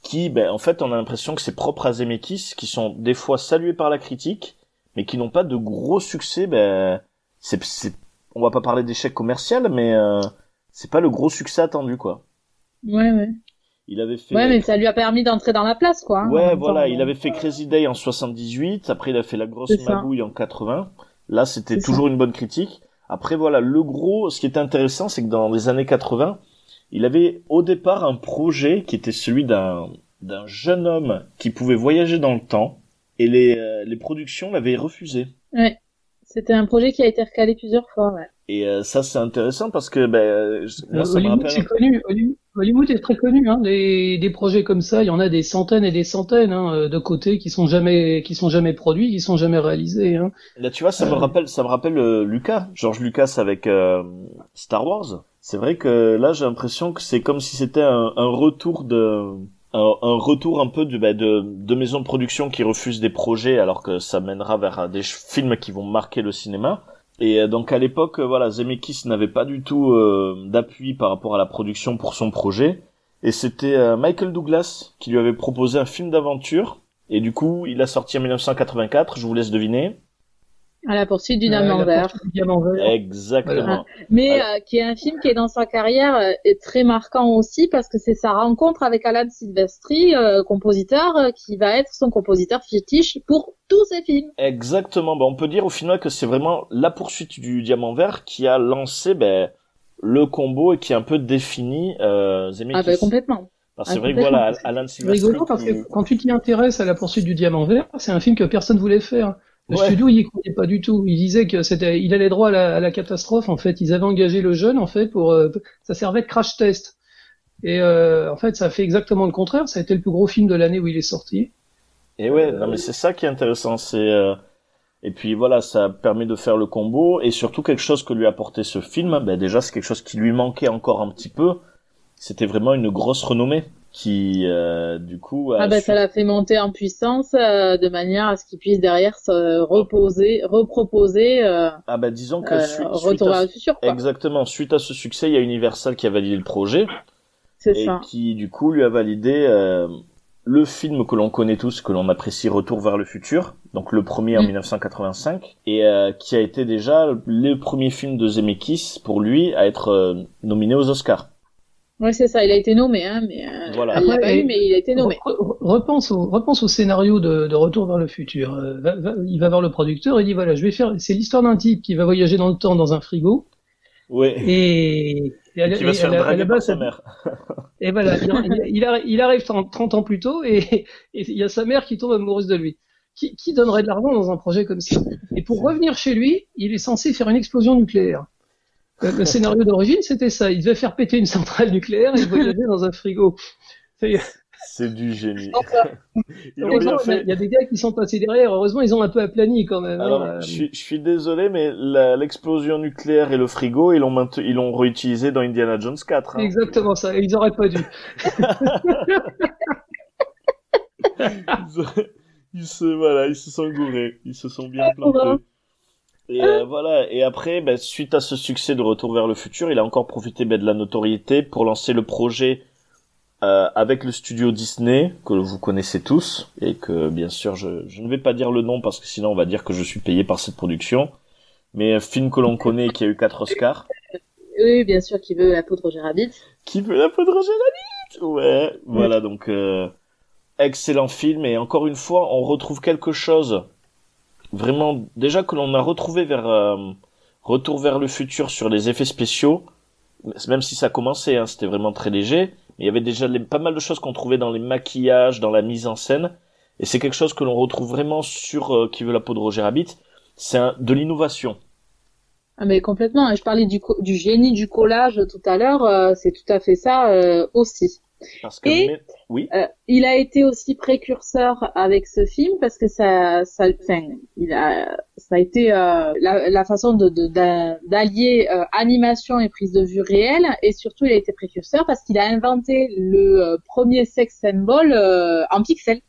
qui, ben, en fait, on a l'impression que c'est propre à Zemeckis, qui sont des fois salués par la critique, mais qui n'ont pas de gros succès. Ben, c'est, c'est, on va pas parler d'échec commercial, mais euh, c'est pas le gros succès attendu, quoi. Ouais, ouais. Il avait fait. Ouais, mais ça lui a permis d'entrer dans la place, quoi. Hein, ouais, voilà. Il avait fait Crazy Day en 78. Après, il a fait La Grosse Magouille en 80. Là, c'était toujours une bonne critique. Après, voilà, le gros, ce qui est intéressant, c'est que dans les années 80, il avait au départ un projet qui était celui d'un d'un jeune homme qui pouvait voyager dans le temps et les, euh, les productions l'avaient refusé. Ouais. C'était un projet qui a été recalé plusieurs fois, ouais. Et euh, ça c'est intéressant parce que ben moi, ça Hollywood, me rappelle... c'est connu. Hollywood est très connu. Hein. Des, des projets comme ça, il y en a des centaines et des centaines hein, de côtés qui sont jamais qui sont jamais produits, qui sont jamais réalisés. Hein. Là tu vois, ça me euh. rappelle ça me rappelle Lucas, George Lucas avec Star Wars c'est vrai que là j'ai l'impression que c'est comme si c'était un, retour de un, retour un peu de, bah, de, de maisons de production qui refusent des projets alors que ça mènera vers des films qui vont marquer le cinéma. Et euh, donc à l'époque, euh, voilà, Zemeckis n'avait pas du tout euh, d'appui par rapport à la production pour son projet. Et c'était Michael Douglas qui lui avait proposé un film d'aventure. Et du coup, il a sorti en 1984, je vous laisse deviner. À la poursuite du diamant vert. Exactement. Mais euh, qui est un film qui est dans sa carrière euh, est très marquant aussi parce que c'est sa rencontre avec Alan Silvestri, euh, compositeur, qui va être son compositeur fétiche pour tous ses films. Exactement. Ben, on peut dire au final que c'est vraiment la poursuite du diamant vert qui a lancé ben, le combo et qui a un peu défini euh, Zemeckis. Ah ben complètement. C'est vrai que voilà, Alan Silvestri. C'est rigolo parce que quand tu t'y intéresses à la poursuite du diamant vert, c'est un film que personne voulait faire. Le studio, il y croyait pas du tout. Il disait que c'était, il allait droit à la, à la, catastrophe. En fait, ils avaient engagé le jeune en fait pour, euh, ça servait de crash test. Et euh, en fait, ça a fait exactement le contraire. Ça a été le plus gros film de l'année où il est sorti. Et ouais, non mais c'est ça qui est intéressant. C'est euh, et puis voilà, ça permet de faire le combo et surtout quelque chose que lui apportait ce film. Ben déjà, c'est quelque chose qui lui manquait encore un petit peu. C'était vraiment une grosse renommée qui euh, du coup ah bah, ça l'a fait monter en puissance euh, de manière à ce qu'il puisse derrière se reposer reproposer euh, ah bah disons que suite, retour vers le futur quoi. exactement suite à ce succès il y a Universal qui a validé le projet et ça. qui du coup lui a validé le film que l'on connaît tous que l'on apprécie Retour vers le futur donc le premier en 1985 mm. et qui a été déjà le premier film de Zemeckis pour lui à être nominé aux Oscars oui, c'est ça. Il a été nommé, hein, mais euh, voilà. il pas eu, mais il a été nommé. Repense au, repense au scénario de, de Retour vers le futur. Euh, il va voir le producteur et dit voilà, je vais faire. C'est l'histoire d'un type qui va voyager dans le temps dans un frigo. Oui. Et, et, qui va se faire draguer par sa mère. et voilà, il, il, arrive 30, ans plus tôt et, il y a sa mère qui tombe amoureuse de lui. Qui, qui donnerait de l'argent dans un projet comme ça? Et pour revenir chez lui, il est censé faire une explosion nucléaire. Le, scénario d'origine, c'était ça. Il devait faire péter une centrale nucléaire et voyager dans un frigo. C'est du génie. il y a des gars qui sont passés derrière. Heureusement, ils ont un peu aplani quand même. Hein. Alors, je, suis, désolé, mais l'explosion nucléaire et le frigo, ils l'ont ils l'ont réutilisé dans Indiana Jones 4. Hein. Exactement ça. Ils auraient pas dû. ils, se, voilà, ils se sont gourés. Ils se sont bien plantés. Et euh, voilà. Et après, ben, suite à ce succès de Retour vers le futur, il a encore profité ben, de la notoriété pour lancer le projet euh, avec le studio Disney que vous connaissez tous et que bien sûr je, je, ne vais pas dire le nom parce que sinon on va dire que je suis payé par cette production. Mais un film que l'on connaît qui a eu quatre Oscars. Oui, bien sûr, qui veut la peau de Roger Rabbit. Qui veut la peau de Roger Rabbit Ouais, voilà donc euh, excellent film et encore une fois on retrouve quelque chose vraiment déjà que l'on a retrouvé vers euh, Retour vers le futur sur les effets spéciaux, même si ça commençait, hein, c'était vraiment très léger il y avait déjà pas mal de choses qu'on trouvait dans les maquillages, dans la mise en scène. Et c'est quelque chose que l'on retrouve vraiment sur euh, Qui veut la peau de Roger Rabbit. C'est de l'innovation. Ah mais complètement. Je parlais du, du génie du collage tout à l'heure. Euh, c'est tout à fait ça euh, aussi. Parce que et oui. Euh, il a été aussi précurseur avec ce film parce que ça, ça, enfin, il a, ça a été euh, la, la, façon de d'allier euh, animation et prise de vue réelle et surtout il a été précurseur parce qu'il a inventé le premier sex symbol en pixels.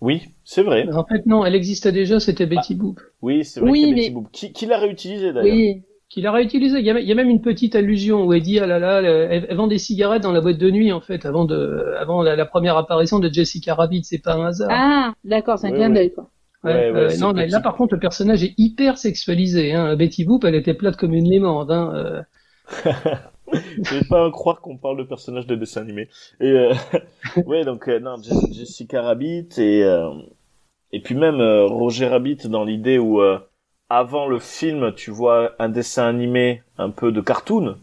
Oui, c'est vrai. En fait, non, elle existait déjà, c'était Betty Boop. Oui, c'est vrai. Oui, Betty Boop. Qui, qui l'a réutilisé d'ailleurs. Oui, qu'il a réutilisé. Il y, a, il y, a, même une petite allusion où elle dit ah là là, elle, vend des cigarettes dans la boîte de nuit en fait avant de, avant la, première apparition de Jessica Rabbit. C'est pas un hasard. Ah, d'accord, c'est un clin d'œil quoi. Ouais, euh, non, là par contre le personnage est hyper sexualisé. Hein. Betty Boop, elle était plate comme une lémande. Hein. Euh. Je vais pas croire qu'on parle de personnage de dessin animé. Et euh... ouais, donc euh, non, Jessica Rabbit et et puis même Roger Rabbit dans l'idée où avant le film, tu vois un dessin animé un peu de cartoon,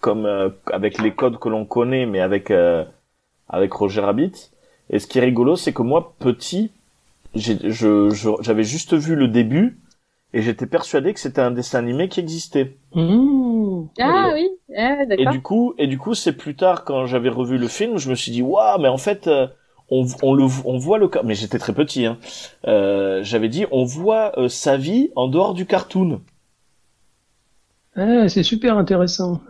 comme euh, avec les codes que l'on connaît, mais avec euh, avec Roger Rabbit. Et ce qui est rigolo, c'est que moi, petit, j'avais juste vu le début et j'étais persuadé que c'était un dessin animé qui existait. Mmh. Ah oui, ah, d'accord. Et du coup, et du coup, c'est plus tard quand j'avais revu le film, je me suis dit waouh, mais en fait, euh, on, on, le, on voit le mais j'étais très petit hein. Euh, j'avais dit on voit euh, sa vie en dehors du cartoon. Ah, c'est super intéressant.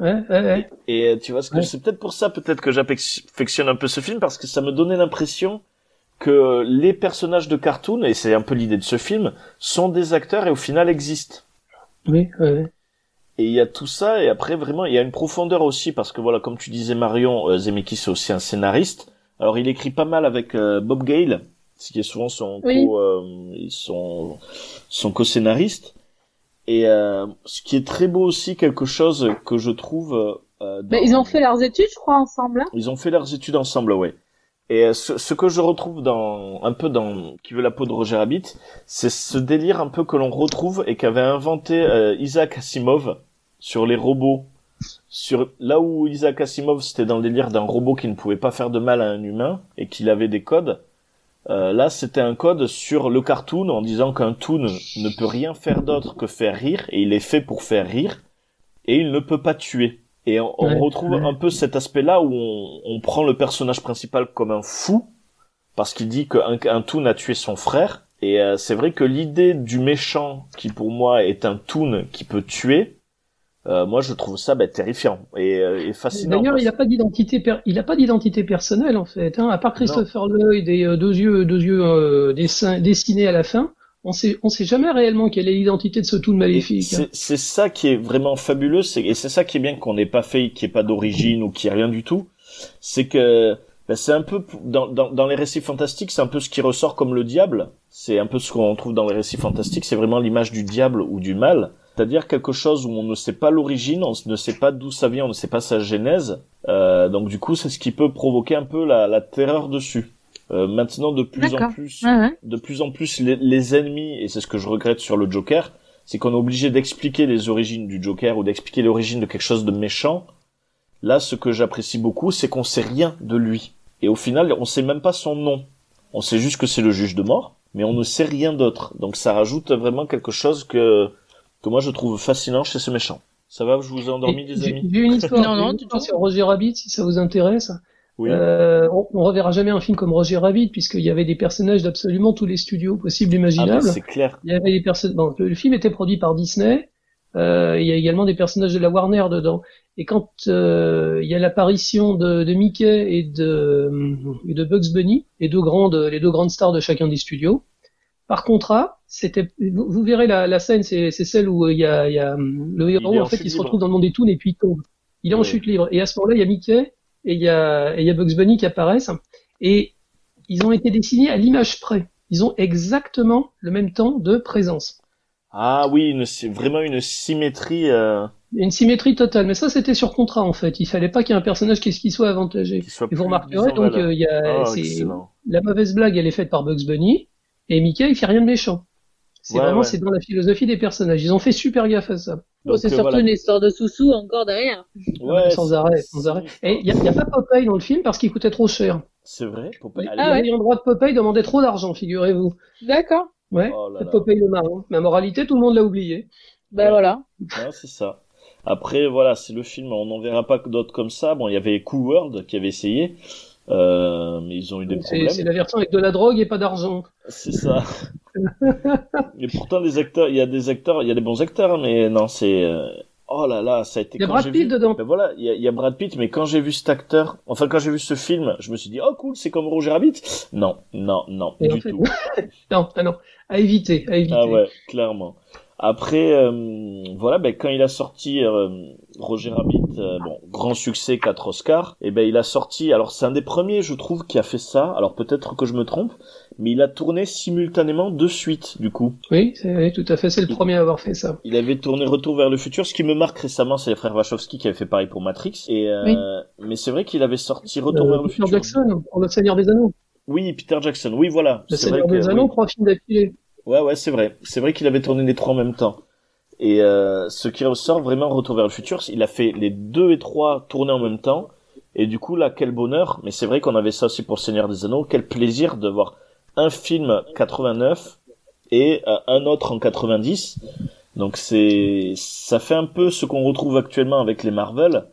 Et, euh, tu vois c'est peut-être pour ça peut-être que j'affectionne un peu ce film parce que ça me donnait l'impression que les personnages de cartoon et c'est un peu l'idée de ce film sont des acteurs et au final existent. Oui ouais. Et il y a tout ça, et après vraiment, il y a une profondeur aussi, parce que voilà, comme tu disais Marion, Zemeckis c'est aussi un scénariste, alors il écrit pas mal avec euh, Bob Gale, ce qui est souvent son co, euh, son, son co-scénariste. Et euh, ce qui est très beau aussi, quelque chose que je trouve. Euh, dans... ils ont fait leurs études, je crois, ensemble. Hein? Ils ont fait leurs études ensemble, ouais. Et ce, ce, que je retrouve dans un peu dans qui veut la peau de Roger Rabbit, c'est ce délire un peu que l'on retrouve et qu'avait inventé Isaac Asimov sur les robots sur là où Isaac Asimov c'était dans le délire d'un robot qui ne pouvait pas faire de mal à un humain et qu'il avait des codes, euh, là c'était un code sur le cartoon en disant qu'un toon ne peut rien faire d'autre que faire rire et il est fait pour faire rire et il ne peut pas tuer. Et on, retrouve un peu cet aspect-là où on, prend le personnage principal comme un fou parce qu'il dit qu'un un toon a tué son frère. Et euh, c'est vrai que l'idée du méchant qui pour moi est un toon qui peut tuer, euh, moi, je trouve ça bah, terrifiant et, euh, et fascinant. D'ailleurs, il n'a pas d'identité, il a pas d'identité personnelle en fait. Hein. À part Christopher Lloyd et euh, deux yeux, deux yeux euh, dessinés à la fin, on sait, on sait jamais réellement quelle est l'identité de ce tout maléfique. Hein. C'est ça qui est vraiment fabuleux, et c'est ça qui est bien qu'on n'ait pas fait, qui est pas d'origine ou qui est rien du tout. C'est que bah, c'est un peu dans, dans, dans, les récits fantastiques, c'est un peu ce qui ressort comme le diable. C'est un peu ce qu'on trouve dans les récits fantastiques, c'est vraiment l'image du diable ou du mal c'est-à-dire quelque chose où on ne sait pas l'origine, on ne sait pas d'où ça vient, on ne sait pas sa genèse. Euh, donc du coup, c'est ce qui peut provoquer un peu la, la terreur dessus. Euh, maintenant, de plus en plus, de plus en plus, les, les ennemis, et c'est ce que je regrette sur le Joker, c'est qu'on est obligé d'expliquer les origines du Joker ou d'expliquer l'origine de quelque chose de méchant. Là, ce que j'apprécie beaucoup, c'est qu'on sait rien de lui. Et au final, on sait même pas son nom. On sait juste que c'est le juge de mort, mais on ne sait rien d'autre. Donc ça rajoute vraiment quelque chose que que moi je trouve fascinant chez ce méchant. Ça va, je vous ai endormi, des amis J'ai une histoire, non, non, une sur Roger Rabbit, si ça vous intéresse. Oui. Euh, on, on, reverra jamais un film comme Roger Rabbit puisqu'il y avait des personnages d'absolument tous les studios possibles, imaginables. Ah, c'est clair. Il y avait des personnes. Bon, le, film était produit par Disney. Euh, il y a également des personnages de la Warner dedans. Et quand euh, il y a l'apparition de, de, Mickey et de, de Bugs Bunny, les deux grandes, les deux grandes stars de chacun des studios, par contrat, c'était, vous, verrez la, la scène, c'est celle où il y a, il y a le héros en, fait, il se retrouve dans le monde des toons et puis il tombe. Il est en chute libre. Et à ce moment-là, il y a Mickey et il y a, il y a Bugs Bunny qui apparaissent et ils ont été dessinés à l'image près. Ils ont exactement le même temps de présence. Ah oui, c'est vraiment une symétrie. Euh... Une symétrie totale, mais ça c'était sur contrat en fait. Il fallait pas qu'il y ait un personnage qui, qui soit avantagé. et vous remarquerez donc euh, il y a oh, la mauvaise blague, elle est faite par Bugs Bunny et Mickey il fait rien de méchant. C'est vraiment c'est dans la philosophie des personnages. Ils ont fait super gaffe à ça. c'est euh, surtout une histoire de sous-sous encore derrière. Ouais, sans arrêt, sans arrêt. Et il y, a, pas Popeye dans le film parce qu'il coûtait trop cher. C'est vrai, Popeye. Ah, ouais. droit de Popeye demandait trop d'argent, figurez-vous. D'accord. Ouais. Oh Popeye le marin. Mais en moralité, tout le monde l'a oublié. Ben voilà. c'est ça. Après, voilà, c'est le film. On n'en verra pas d'autres comme ça. Bon, il y avait Cool World qui avait essayé. Euh, mais ils ont eu des problèmes. C'est la version avec de la drogue et pas d'argent. C'est ça. et pourtant, les acteurs, il y a des acteurs, il y a des bons acteurs, mais non, c'est. Euh, oh là là, ça a été. Il y a Brad Pitt dedans. Ben voilà, il y, a, Brad Pitt, mais quand j'ai vu cet acteur, enfin quand j'ai vu ce film, je me suis dit oh cool, c'est comme Roger Rabbit. Non, non, non, du tout. non, ah non, à éviter, à éviter. Ah ouais, clairement. Après, euh, voilà, ben, quand il a sorti euh, Roger Rabbit, euh, bon, grand succès, 4 Oscars, et ben il a sorti, alors c'est un des premiers, je trouve, qui a fait ça, alors peut-être que je me trompe, mais il a tourné simultanément deux suites, du coup. Oui, oui tout à fait, c'est le premier à avoir fait ça. Il avait tourné Retour vers le futur, ce qui me marque récemment, c'est les frères Wachowski qui avaient fait pareil pour Matrix, et mais c'est vrai qu'il avait sorti Retour vers le Peter futur. Jackson, pour Le Seigneur des Anneaux. Oui, Peter Jackson, oui, voilà. Le Seigneur des Anneaux, trois films d'affilée. Ouais, ouais, c'est vrai. C'est vrai qu'il avait tourné les trois en même temps. Et euh, ce qui ressort vraiment Retour vers le futur, il a fait les deux et trois tournés en même temps. Et du coup, là, quel bonheur. Mais c'est vrai qu'on avait ça aussi pour Seigneur des Anneaux. Quel plaisir de voir un film 89 et euh, un autre en 90. Donc c'est, ça fait un peu ce qu'on retrouve actuellement avec les Marvel.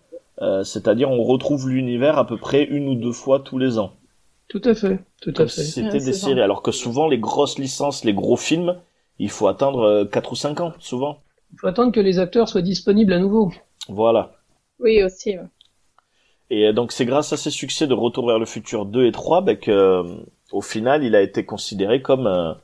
Euh, c'est-à-dire on retrouve l'univers à peu près une ou deux fois tous les ans. Tout à fait, tout à fait. C'était des séries, alors que souvent les grosses licences, les gros films, il faut attendre 4 euh, ou 5 ans, souvent. Il faut attendre que les acteurs soient disponibles à nouveau. Voilà. Oui, aussi. Et euh, donc c'est grâce à ces succès de Retour vers le futur 2 et 3 bah, que, euh, au final, il a été considéré comme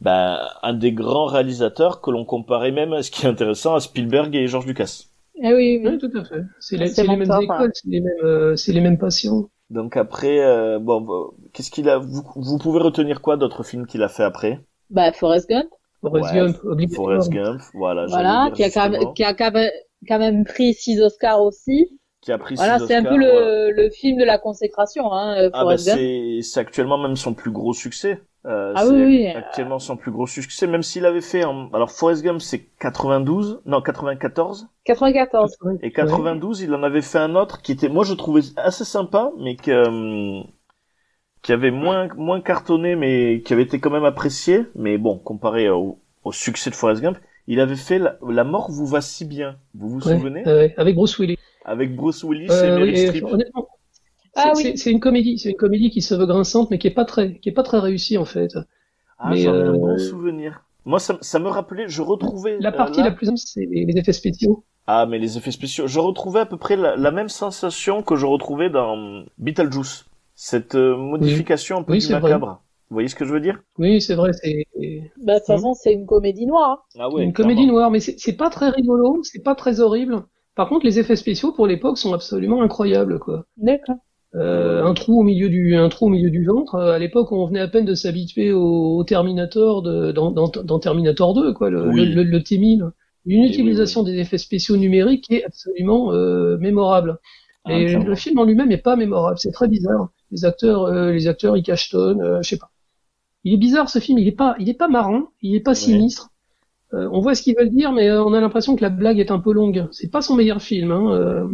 bah, un des grands réalisateurs que l'on comparait même, à ce qui est intéressant, à Spielberg et George Lucas. Eh oui, oui. oui tout à fait. C'est les, mêmes écoles, c'est les mêmes, c'est les mêmes patients. Donc après, euh, bon, qu'est-ce qu'il a vous, vous, pouvez retenir quoi d'autres films qu'il a fait après? Bah Forrest Gump. Forrest Gump, Forrest Gump, voilà. Voilà, qui a, quand même, qui a quand même, pris six Oscars aussi. Qui a pris voilà, c'est un peu le, le, film de la consécration, hein, euh, ah bah c'est actuellement même son plus gros succès. Euh, ah oui, oui. Actuellement son plus gros succès, même s'il avait fait en... alors Forrest Gump c'est 92, non 94. 94. Et 92, il en avait fait un autre qui était, moi je trouvais assez sympa, mais que euh, qui avait moins moins cartonné, mais qui avait été quand même apprécié. Mais bon, comparé au, au succès de Forrest Gump, il avait fait la, mort vous va si bien. Vous vous souvenez Avec Bruce Willis. Avec Bruce Willis et Meryl Streep. Ah c'est une comédie, c'est une comédie qui se veut grinçante, mais qui est pas très, qui est pas très réussie en fait. Ah, mais j'en ai un bon euh, souvenir. Moi, ça, ça, me rappelait, je retrouvais. La partie euh, la plus c'est les, effets spéciaux. Ah, mais les effets spéciaux, je retrouvais à peu près la, même sensation que je retrouvais dans Beetlejuice. Cette euh, modification un peu du macabre. Vous voyez ce que je veux dire? Oui, c'est vrai. C'est. Bah, de toute façon, c'est une comédie noire. Ah ouais. Une comédie noire, mais c'est pas très rigolo, c'est pas très horrible. Par contre, les effets spéciaux pour l'époque sont absolument incroyables, quoi. D'accord. Euh, un trou au milieu du un trou au milieu du ventre. Euh, à l'époque, on venait à peine de s'habituer au, Terminator de, dans, dans, dans, Terminator 2, quoi, le, le, le, T-1000. Une utilisation des effets spéciaux numériques qui est absolument euh, mémorable. Ah, Et le film en lui-même n'est pas mémorable. C'est très bizarre. Les acteurs, euh, les acteurs, ils cachetonnent, je sais pas. Il est bizarre ce film. Il est pas, il est pas marrant. Il est pas sinistre. on voit ce qu'ils veulent dire, mais on a l'impression que la blague est un peu longue. C'est pas son meilleur film. Hein,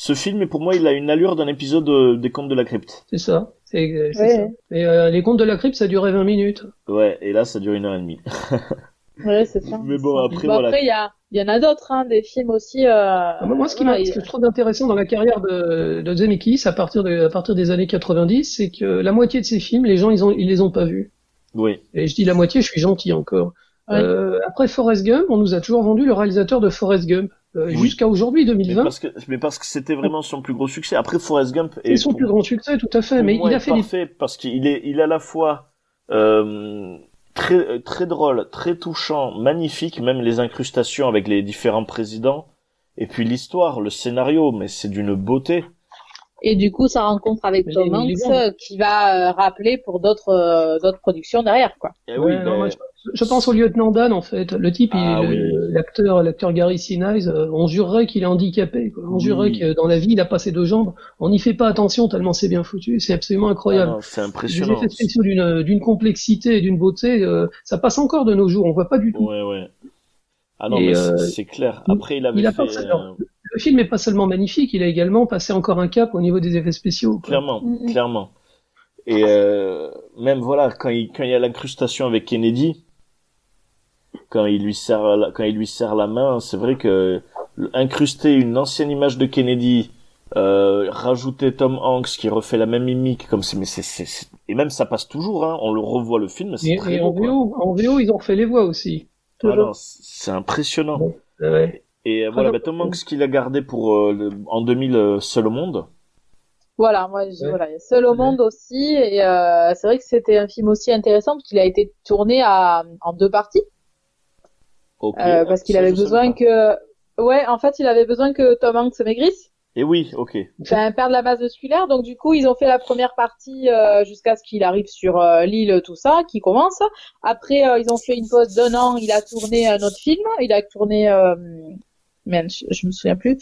ce film, pour moi, il a une allure d'un épisode des Contes de la Crypte. C'est ça. C'est ça. Et euh, les Contes de la Crypte, ça durait 20 minutes. Ouais, et là, ça dure une heure et demie. ouais, c'est ça. Mais bon, après, voilà. Après, il y a, Il y en a d'autres, hein, des films aussi. Euh, ah, moi, ce, qui ce que je trouve intéressant dans la carrière de, de Zemeckis à partir, de, à partir des années 90, c'est que la moitié de ses films, les gens, ils, ont, ils les ont pas vus. Oui. Et je dis la moitié, je suis gentil encore. Euh, après Forrest Gump, on nous a toujours vendu le réalisateur de Forrest Gump. Euh, jusqu'à aujourd'hui 2020. Mais parce que, mais parce que c'était vraiment son plus gros succès. Après Forrest Gump est son plus grand succès, tout à fait. Mais il a fait parfait parce qu'il est, il est à la fois euh, très très drôle, très touchant, magnifique, même les incrustations avec les différents présidents. Et puis l'histoire, le scénario, mais c'est d'une beauté. Et du coup, sa rencontre avec Tom Hanks qui va euh, rappeler pour d'autres euh, d'autres productions derrière, quoi. Eh oui, ben, je, pense au lieutenant Dan en fait. Le type, ah l'acteur, l'acteur Gary Sinise, euh, on jurerait qu'il est handicapé. Quoi. On jurerait que dans la vie, il a passé deux jambes. On n'y fait pas attention tellement c'est bien foutu. C'est absolument incroyable. Ah c'est impressionnant. D'une d'une complexité et d'une beauté, ça passe encore de nos jours. On voit pas du tout. Ouais, ouais. Ah non, mais c'est clair. Après, il avait il fait le film n'est pas seulement magnifique, il a également passé encore un cap au niveau des effets spéciaux. Clairement, mm, mm. clairement. Et euh, même voilà, quand il quand il y a l'incrustation avec Kennedy, quand il lui serre la, quand il lui serre la main, c'est vrai que incruster une ancienne image de Kennedy, euh, rajouter Tom Hanks qui refait la même mimique comme c'est mais c'est et même ça passe toujours hein, on le revoit le film c'est très et en VO en VO ils ont refait les voix aussi ah c'est impressionnant ouais. Et euh, voilà, bah, Tom Hanks qu'il a gardé pour euh, en 2000 euh, Seul au monde. Voilà, moi, voilà, Seul au monde aussi. Et c'est vrai que c'était un film aussi intéressant parce qu'il a été tourné à, en deux parties. parce qu'il avait besoin que, ouais, en fait, il avait besoin que Tom Hanks maigrisse. Et oui, ok. Enfin, perdre la masse musculaire. Donc du coup, ils ont fait la première partie jusqu'à ce qu'il arrive sur l'île, tout ça, qui commence. Après, ils ont fait une pause d'un an. Il a tourné un autre film. Il a tourné mais je, me souviens plus.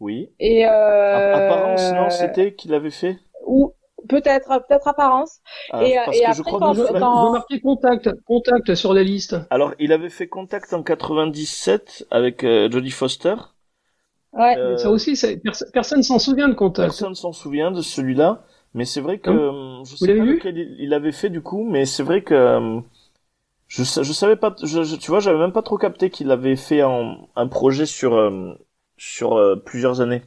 Oui. Et euh... apparence, non, c'était qu'il avait fait. Ou peut-être, peut-être apparence. Ah, et, parce et que après, je crois quand, que quand... marqué contact, contact sur la liste. Alors, il avait fait contact en 97 avec euh, Jodie Foster. Ouais. Euh... Ça aussi, personne s'en souvient de contact. Personne s'en souvient de celui-là. Mais c'est vrai que euh, je sais pas lequel il avait fait du coup, mais c'est vrai que euh, je, je savais pas, je, tu vois, j'avais même pas trop capté qu'il avait fait un, un projet sur euh, sur euh, plusieurs années.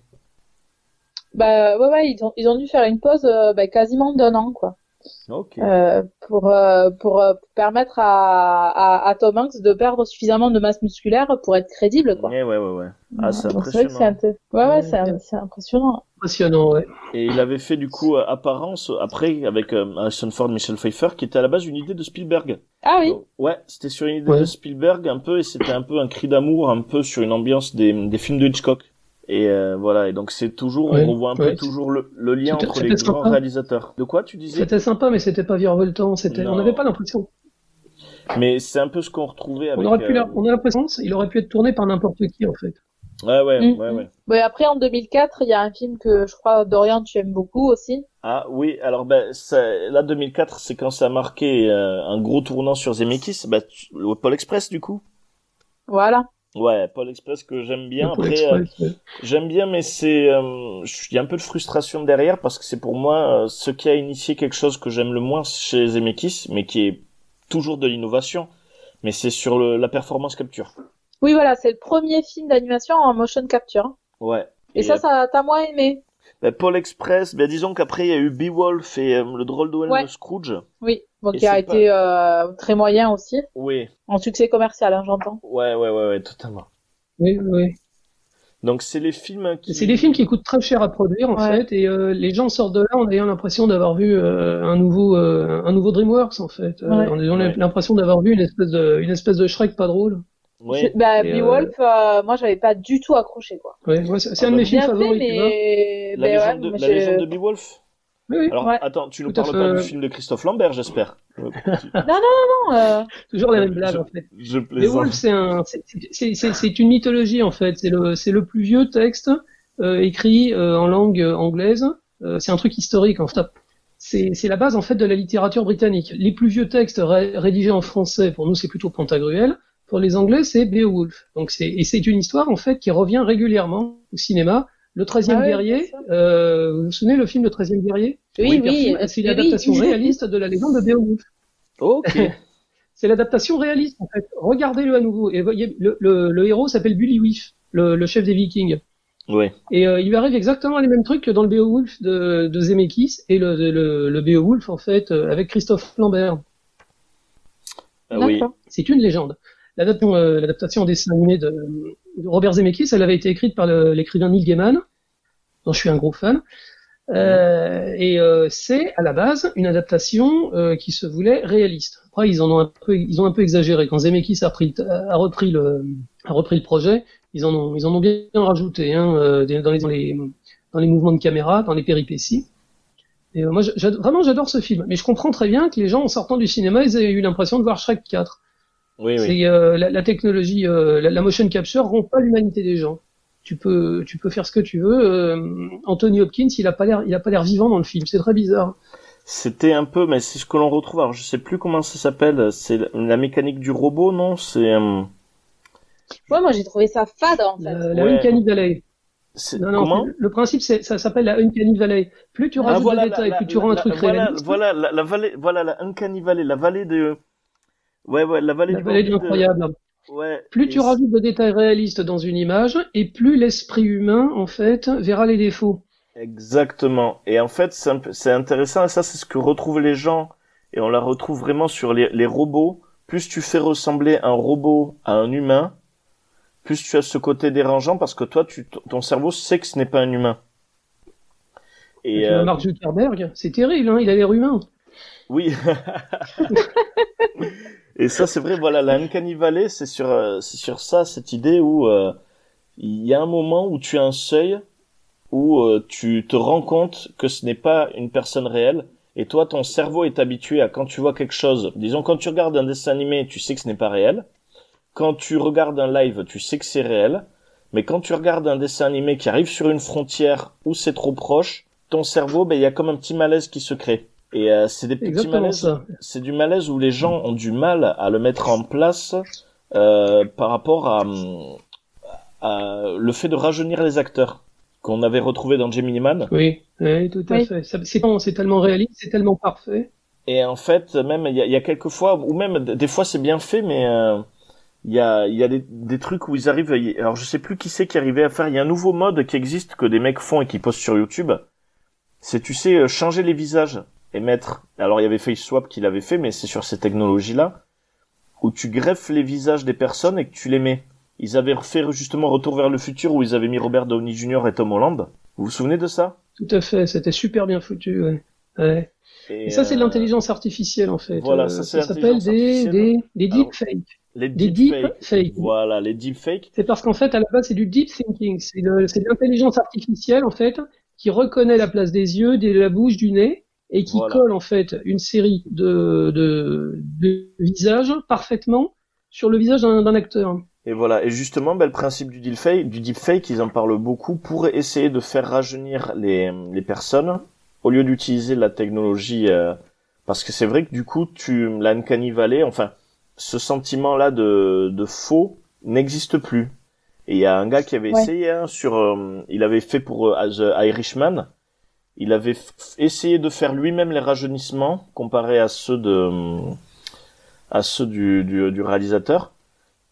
Bah ouais ouais, ils ont ils ont dû faire une pause euh, bah, quasiment d'un an quoi. Ok. pour pour permettre à, à, à, Tom Hanks de perdre suffisamment de masse musculaire pour être crédible quoi. Ouais ouais ouais ouais. Ah c'est impressionnant. Ouais ouais c'est impressionnant impressionnant, ouais. Et il avait fait du coup euh, Apparence après avec euh, Harrison Ford, Michel Pfeiffer, qui était à la base une idée de Spielberg. Ah oui. ouais, c'était sur une idée de Spielberg un peu et c'était un peu un cri d'amour, un peu sur une ambiance des, des films de Hitchcock. Et euh, voilà, et donc c'est toujours, on voit un peu toujours le, le lien entre les grands réalisateurs. De quoi tu disais? C'était sympa, mais c'était pas virevoltant. C'était, on n'avait pas l'impression. Mais c'est un peu ce qu'on retrouvait avec. On aurait pu, on a l'impression, il aurait pu être tourné par n'importe qui en fait. Ouais, ouais, mm. ouais, ouais. ouais. Après, en 2004, il y a un film que je crois, Dorian, tu aimes beaucoup aussi. Ah oui, alors ben, là, 2004, c'est quand ça a marqué euh, un gros tournant sur Zemeckis, bah, le Paul Express, du coup? Voilà. Ouais, Paul Express que j'aime bien. Après, euh, j'aime bien, mais c'est, euh, il y a un peu de frustration derrière parce que c'est pour moi ce qui a initié quelque chose que j'aime le moins chez Zemeckis, mais qui est toujours de l'innovation. Mais c'est sur le, la performance capture. Oui, voilà, c'est le premier film d'animation en motion capture. Ouais. Et, ça, ça t'as moins aimé? ben, Paul Express, ben, disons qu'après il y a eu Beowulf et euh, le drôle de Scrooge. Oui, donc qui a été euh, très moyen aussi. Oui. En succès commercial, hein, j'entends. Ouais, ouais, ouais, ouais, totalement. Oui, oui. Donc c'est les films qui... C'est des films qui coûtent très cher à produire en fait, et euh, les gens sortent de là en ayant l'impression d'avoir vu un nouveau un nouveau DreamWorks en fait, en ayant l'impression d'avoir vu une espèce de une espèce de Shrek pas drôle. Oui. bah, Beowulf, euh... euh, moi, j'avais pas du tout accroché, quoi. Ouais, c'est un de mes films favoris, mais... La, légende, de, la légende de Beowulf? Oui. Alors, attends, tu nous parles pas du film de Christophe Lambert, j'espère. non, non, non, non. Euh... Toujours la même blague, en fait. Je Beowulf, c'est un, c'est une mythologie, en fait. C'est le, c'est le plus vieux texte euh, écrit euh, en langue anglaise. Euh, c'est un truc historique, en fait. C'est la base, en fait, de la littérature britannique. Les plus vieux textes rédigés en français, pour nous, c'est plutôt Pantagruel. Pour les Anglais, c'est Beowulf. Donc c'est et c'est une histoire en fait qui revient régulièrement au cinéma. Le 13e ah guerrier, euh, vous vous souvenez le film Le 13e guerrier Oui, oui. C'est une adaptation réaliste de la légende de Beowulf. Ok. c'est l'adaptation réaliste en fait. Regardez-le à nouveau et voyez le, le, le héros s'appelle Bully Whiff, le, le, chef des Vikings. Ouais. Et euh, il lui arrive exactement les mêmes trucs que dans le Beowulf de, de Zemeckis et le, le, le Beowulf en fait euh, avec Christophe Lambert. Ah, oui. C'est une légende. L'adaptation, euh, l'adaptation dessin animé de, de, Robert Zemeckis, elle avait été écrite par l'écrivain Neil Gaiman, dont je suis un gros fan. Euh, et euh, c'est à la base une adaptation euh, qui se voulait réaliste. Après, ils en ont un peu, ils ont un peu exagéré. Quand Zemeckis a, repris, a repris le, a repris le projet, ils en ont, ils en ont bien rajouté hein, euh, dans, les, dans, les, dans les mouvements de caméra, dans les péripéties. Et euh, moi, vraiment, j'adore ce film. Mais je comprends très bien que les gens, en sortant du cinéma, ils aient eu l'impression de voir Shrek 4. Oui, oui. La, la, technologie, la, la motion capture rompt pas l'humanité des gens tu peux, tu peux faire ce que tu veux. Euh, Anthony Hopkins, il a pas l'air, il a pas l'air vivant dans le film. C'est très bizarre. C'était un peu, mais c'est ce que l'on retrouve. Alors, je sais plus comment ça s'appelle. C'est la mécanique du robot, non? C'est. Euh... Ouais, moi j'ai trouvé ça fade en fait. Euh, la ouais. Uncanny Valley. Non, non, comment? le principe, c'est, ça s'appelle la Uncanny Valley. Plus tu rajoutes ah, voilà, de détails, la, plus tu rends un truc voilà, réaliste. Voilà, la, la, vallée, voilà la Uncanny Valley, la vallée de. Ouais, ouais, la vallée la du. vallée du incroyable. Ouais, plus tu rajoutes de détails réalistes dans une image, et plus l'esprit humain, en fait, verra les défauts. Exactement. Et en fait, c'est intéressant, et ça, c'est ce que retrouvent les gens, et on la retrouve vraiment sur les, les, robots. Plus tu fais ressembler un robot à un humain, plus tu as ce côté dérangeant, parce que toi, tu, ton cerveau sait que ce n'est pas un humain. Et, euh... Mark Zuckerberg, c'est terrible, hein, il a l'air humain. Oui. Et ça, c'est vrai, voilà, la Uncanny Valley, c'est sur, euh, c'est sur ça, cette idée où euh, il y a un moment où tu as un seuil où euh, tu te rends compte que ce n'est pas une personne réelle. Et toi, ton cerveau est habitué à quand tu vois quelque chose, disons quand tu regardes un dessin animé, tu sais que ce n'est pas réel. Quand tu regardes un live, tu sais que c'est réel. Mais quand tu regardes un dessin animé qui arrive sur une frontière où c'est trop proche, ton cerveau, ben, il y a comme un petit malaise qui se crée. Et euh, c'est des petits malaises. C'est du malaise où les gens ont du mal à le mettre en place euh, par rapport à, à, le fait de rajeunir les acteurs qu'on avait retrouvé dans Gemini Man. Oui, oui tout à oui. fait. C'est tellement réaliste, c'est tellement parfait. Et en fait, même il y a, y a, quelques fois, ou même des fois c'est bien fait, mais euh, il y a, y a des, des, trucs où ils arrivent. Alors je sais plus qui c'est qui arrivait à faire. Il y a un nouveau mode qui existe que des mecs font et qui postent sur YouTube. C'est tu sais changer les visages et mettre. Alors il y avait FaceSwap qui l'avait fait, mais c'est sur ces technologies-là où tu greffes les visages des personnes et que tu les mets. Ils avaient fait justement Retour vers le futur où ils avaient mis Robert Downey Jr. et Tom Holland. Vous vous souvenez de ça? Tout à fait, c'était super bien foutu. Ouais. ouais. Et, et, ça, c'est de l'intelligence artificielle en fait. Voilà, ça, ça s'appelle des, des, des deepfakes. Les. Deep voilà, les deepfakes. C'est parce qu'en fait, à la base, c'est du deep thinking. C'est de l'intelligence artificielle en fait qui reconnaît la place des yeux, de la bouche, du nez et qui voilà. colle en fait une série de, de, de, visages parfaitement sur le visage d'un acteur. Et voilà, et justement, ben, le principe du deepfake, du deepfake, ils en parlent beaucoup pour essayer de faire rajeunir les, les personnes au lieu d'utiliser la technologie, euh, parce que c'est vrai que du coup, tu la Valley, enfin, ce sentiment-là de, de faux n'existe plus. Et il y a un gars qui avait ouais. essayé hein, sur, euh, il avait fait pour euh, The Irishman, il avait essayé de faire lui-même les rajeunissements comparé à ceux de à ceux du, du, du, réalisateur.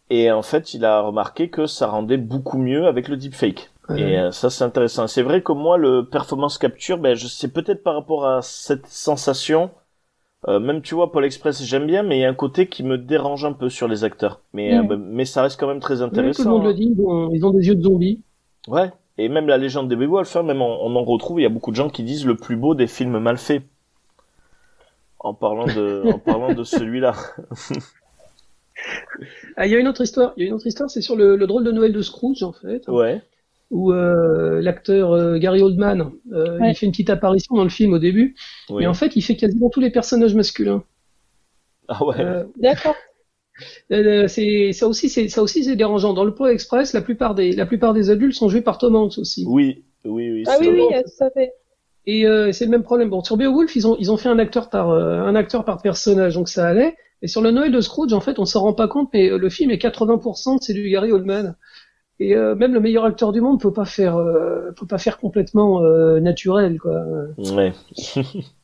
Et en fait il a remarqué que ça rendait beaucoup mieux avec le deepfake. Mmh. et euh, ça c'est intéressant. C'est vrai que moi le performance capture ben je sais peut-être par rapport à cette sensation euh, même tu vois Paul Express j'aime bien mais il y a un côté qui me dérange un peu sur les acteurs. Mais mmh. euh, mais ça reste quand même très intéressant oui, tout le monde le dit ils ont, ils ont des yeux de zombies ouais et même la légende des Beowulf, hein, même on, on, en retrouve, il y a beaucoup de gens qui disent le plus beau des films mal faits. En parlant de, en parlant de celui-là. ah, il y a une autre histoire. Il y a une autre histoire, c'est sur le, le, drôle de Noël de Scrooge, en fait. Ouais. Où euh, l'acteur euh, Gary Oldman, euh, ouais. il fait une petite apparition dans le film au début, oui. mais en fait, il fait quasiment tous les personnages masculins. Ah ouais. Euh, D'accord. Euh, c'est ça aussi c'est ça aussi c'est dérangeant. Dans le Pôle Express la plupart des la plupart des adultes sont joués par Tom Hanks aussi. Oui oui oui ah oui oui ça fait. Et euh, c'est le même problème. Bon sur Beowulf ils ont ils ont fait un acteur par euh, un acteur par personnage donc ça allait. Et sur le Noël de Scrooge en fait on s'en rend pas compte mais le film est 80% c'est du Gary Oldman. Et euh, même le meilleur acteur du monde peut pas faire peut pas faire complètement naturel quoi. Ouais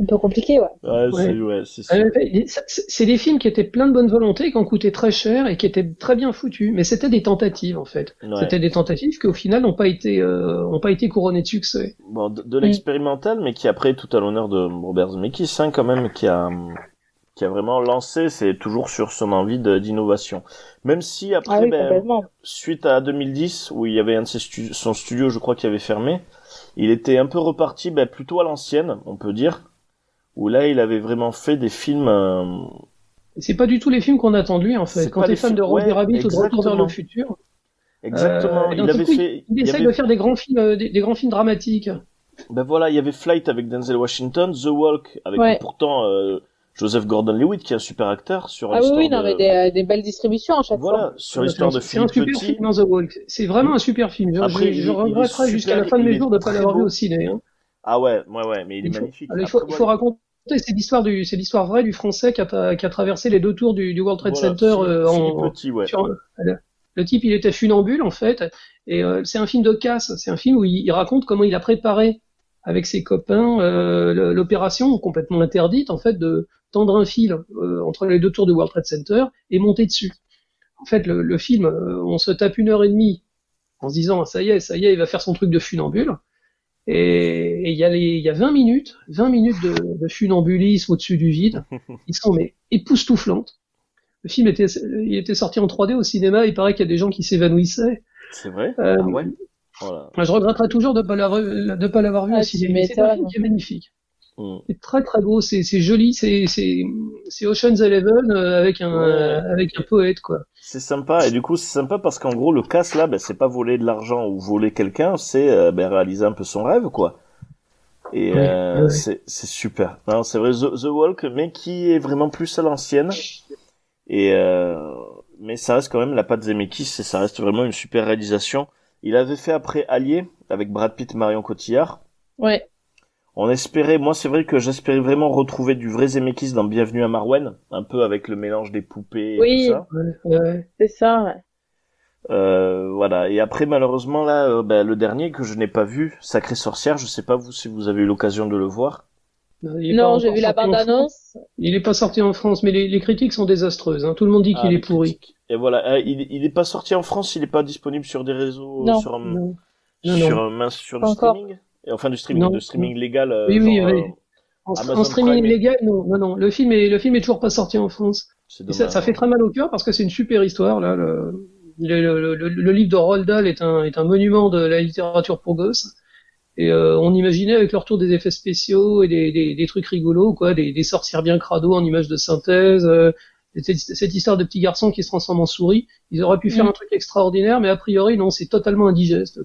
un peu compliqué, ouais. Ouais, c'est des films qui étaient pleins de bonne volonté, qui ont coûté très cher et qui étaient très bien foutus, mais c'était des tentatives en fait. C'était des tentatives qui au final n'ont pas été euh, pas été couronnées de succès. Bon, de, l'expérimental, mais qui après tout à l'honneur de Robert Zemeckis, hein, quand même, qui a qui a vraiment lancé, c'est toujours sur son envie d'innovation. Même si après, ah ben, suite à 2010 où il y avait un de ses son studio, je crois, qui avait fermé, il était un peu reparti ben, plutôt à l'ancienne, on peut dire où là il avait vraiment fait des films. Euh... C'est pas du tout les films qu'on attend de lui en fait. Quand t'es fan de Roger Rabbit ou de Retour vers le futur. Exactement. Euh, il avait fait. Il, essaye de faire des grands films, euh, des, grands films dramatiques. Ben voilà, il y avait Flight avec Denzel Washington, The Walk avec pourtant euh, Joseph Gordon-Levitt qui est un super acteur sur ah oui, non, mais des, des, belles distributions à chaque voilà, fois. Voilà, sur l'histoire de Philippe Petit. C'est un super film dans The Walk. C'est vraiment un super film. Après, je, je regretterai jusqu'à la fin de mes jours de ne pas l'avoir vu au ciné. Hein. Ah ouais, ouais, ouais, mais il est magnifique. il, faut, il faut raconter c'est l'histoire du, c'est l'histoire vraie du Français qui a, qui a traversé les deux tours du, du World Trade Center euh, en, petit, ouais. le, type, il était funambule en fait, et euh, c'est un film de casse. C'est un film où il, raconte comment il a préparé avec ses copains euh, l'opération complètement interdite en fait de tendre un fil euh, entre les deux tours du World Trade Center et monter dessus. En fait, le, le film, euh, on se tape une heure et demie en se disant ça y est, ça y est, il va faire son truc de funambule. Et il y, a il y a 20 minutes, 20 minutes de, de funambulisme au-dessus du vide. Ils sont mais époustouflantes. Le film était, il était sorti en 3D au cinéma. Il paraît qu'il y a des gens qui s'évanouissaient. C'est vrai? Euh, ah ouais? Voilà. Je regretterais toujours de ne pas l'avoir vu ah, au cinéma. C'est un film qui est magnifique. Mm. C'est très très beau, c'est joli, c'est c'est Ocean's Eleven euh, avec un avec un poète quoi. C'est sympa et du coup c'est sympa parce qu'en gros le casse là, ben, c'est pas voler de l'argent ou voler quelqu'un, c'est euh, ben, réaliser un peu son rêve quoi. Et euh, c'est c'est super. Non c'est vrai The, The, Walk mais qui est vraiment plus à l'ancienne et mais ça reste quand même la patte Zemeckis et ça reste vraiment une super réalisation. Il avait fait après Allier avec Brad Pitt et Marion Cotillard. Ouais on espérait, moi c'est vrai que j'espérais vraiment retrouver du vrai Zemeckis dans Bienvenue à Marwen, un peu avec le mélange des poupées et oui, tout ça. Oui, c'est ça. Euh, voilà. Et après malheureusement là, euh, ben, le dernier que je n'ai pas vu, Sacré Sorcière, je sais pas vous si vous avez eu l'occasion de le voir. Non, j'ai vu la bande-annonce. Il est pas sorti en France, mais les, critiques sont désastreuses. Hein. Tout le monde dit qu'il ah, est pourri. Et voilà, euh, il, il est pas sorti en France, il est pas disponible sur des réseaux, non. sur un, non. sur, un, sur, du streaming enfin du streaming, de streaming légal. Euh, oui, oui, oui. Euh, en, streaming légal, non, non, non. Le film est, le film est toujours pas sorti en France. Ça, ça, fait très mal au cœur parce que c'est une super histoire là. Le, le, le, le, livre de Roald Dahl est un, est un monument de la littérature pour gosses. Et euh, on imaginait avec le retour des effets spéciaux et des, des, des trucs rigolos, quoi, des, des, sorcières bien crado en images de synthèse, euh, cette, histoire de petit garçon qui se transforme en souris. Ils auraient pu faire mm. un truc extraordinaire, mais a priori non, c'est totalement indigeste.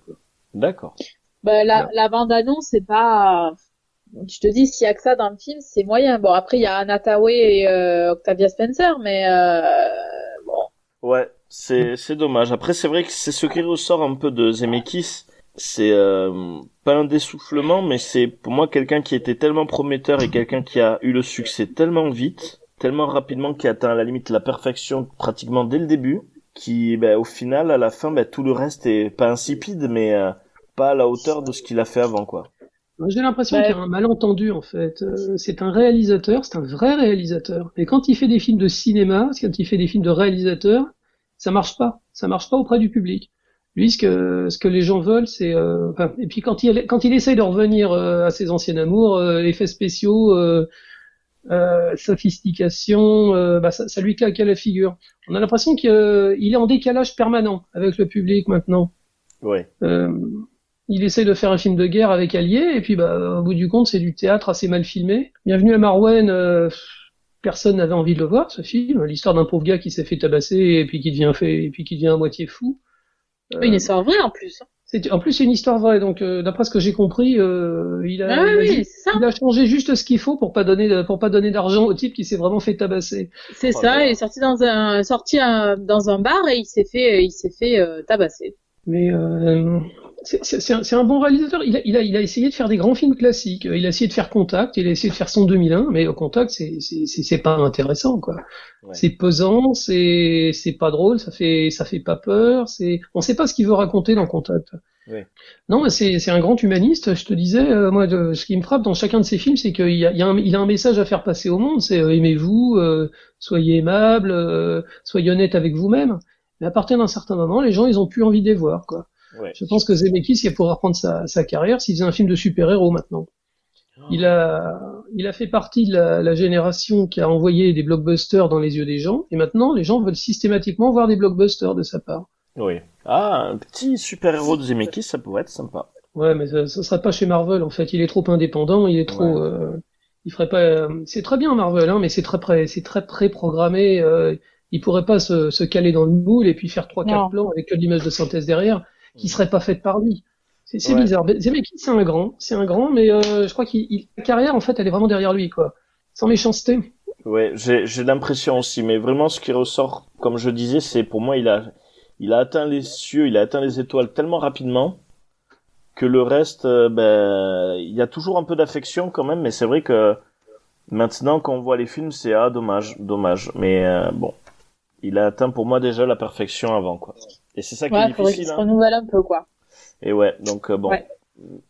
D'accord. Bah, la, la bande-annonce, c'est pas... Je te dis, s'il y a que ça dans le film, c'est moyen. Bon, après, il y a Anna et euh, Octavia Spencer, mais euh, bon. Ouais, c'est c'est dommage. Après, c'est vrai que c'est ce qui ressort un peu de Zemeckis. C'est euh, pas un dessoufflement, mais c'est pour moi quelqu'un qui était tellement prometteur et quelqu'un qui a eu le succès tellement vite, tellement rapidement, qui a atteint à la limite la perfection pratiquement dès le début, qui, ben, au final, à la fin, ben, tout le reste est pas insipide, mais euh, pas à la hauteur de ce qu'il a fait avant, quoi. J'ai l'impression qu'il y a un malentendu en fait. Euh, c'est un réalisateur, c'est un vrai réalisateur. Et quand il fait des films de cinéma, quand il fait des films de réalisateur, ça marche pas. Ça marche pas auprès du public. Lui, ce que ce que les gens veulent, c'est euh, enfin, et puis quand il quand il essaye de revenir euh, à ses anciens amours, effets spéciaux, sophistication, bah, ça, ça, lui claque à la figure. On a l'impression qu'il est en décalage permanent avec le public maintenant. Ouais il essaie de faire un film de guerre avec Allier, et puis bah, au bout du compte, c'est du théâtre assez mal filmé. Bienvenue à Marwen, euh, personne n'avait envie de le voir, ce film. L'histoire d'un pauvre gars qui s'est fait tabasser et puis qui devient fait, et puis qui devient à moitié fou. Euh, une histoire vraie en plus. C'est, en plus, c'est une histoire vraie. Donc, euh, d'après ce que j'ai compris, euh, il, a, ah il, a, changé juste ce qu'il faut pour pas donner, pour pas donner d'argent au type qui s'est vraiment fait tabasser. C'est oh ça. Il est sorti dans un, sorti dans un bar et il s'est fait, il s'est fait tabasser. Mais c'est un, bon réalisateur. Il a, il, a, il a essayé de faire des grands films classiques. Il a essayé de faire Contact. Il a essayé de faire son 2001, mais au Contact, c'est pas intéressant, quoi. C'est pesant, c'est pas drôle, ça fait ça fait pas peur. C'est on sait pas ce qu'il veut raconter dans Contact. Non, c'est un grand humaniste. Je te disais, euh, moi, ce qui me frappe dans chacun de ses films, c'est qu'il y a, il y a, un, il a un message à faire passer au monde. C'est euh, aimez-vous, euh, soyez aimable, soyez honnête avec vous-même. Mais à partir d'un certain moment, les gens, ils ont plus envie de les voir, quoi. Je pense que Zemeckis, il pourra reprendre sa, sa carrière s'il faisait un film de super-héros maintenant. Il a, il a fait partie de la, la, génération qui a envoyé des blockbusters dans les yeux des gens, et maintenant les gens veulent systématiquement voir des blockbusters de sa part. Oui. Ah, un petit super-héros de Zemeckis, ça pourrait être sympa. Ouais, mais ça, ça sera pas chez Marvel en fait. Il est trop indépendant, il est trop. Euh, il ferait pas. Euh, c'est très bien Marvel, hein, mais c'est très pré... c'est très pré-programmé. Euh, il pourrait pas se, se, caler dans le moule et puis faire trois quatre plans avec que l'image de synthèse derrière, qui serait pas faite par lui. C'est bizarre. Zemeckis, c'est un grand, c'est un grand, mais euh, je crois qu'il la carrière en fait, elle est vraiment derrière lui, quoi. Sans méchanceté. Ouais, j'ai l'impression aussi, mais vraiment ce qui ressort, comme je disais, c'est pour moi, il a, il a atteint les cieux, il a atteint les étoiles tellement rapidement que le reste, euh, ben, il y a toujours un peu d'affection quand même, mais c'est vrai que maintenant quand on voit les films, c'est ah dommage, dommage, mais euh, bon, il a atteint pour moi déjà la perfection avant quoi. Et c'est ça qui est difficile. Il se hein. renouvelle un peu quoi. Et ouais, donc euh, bon.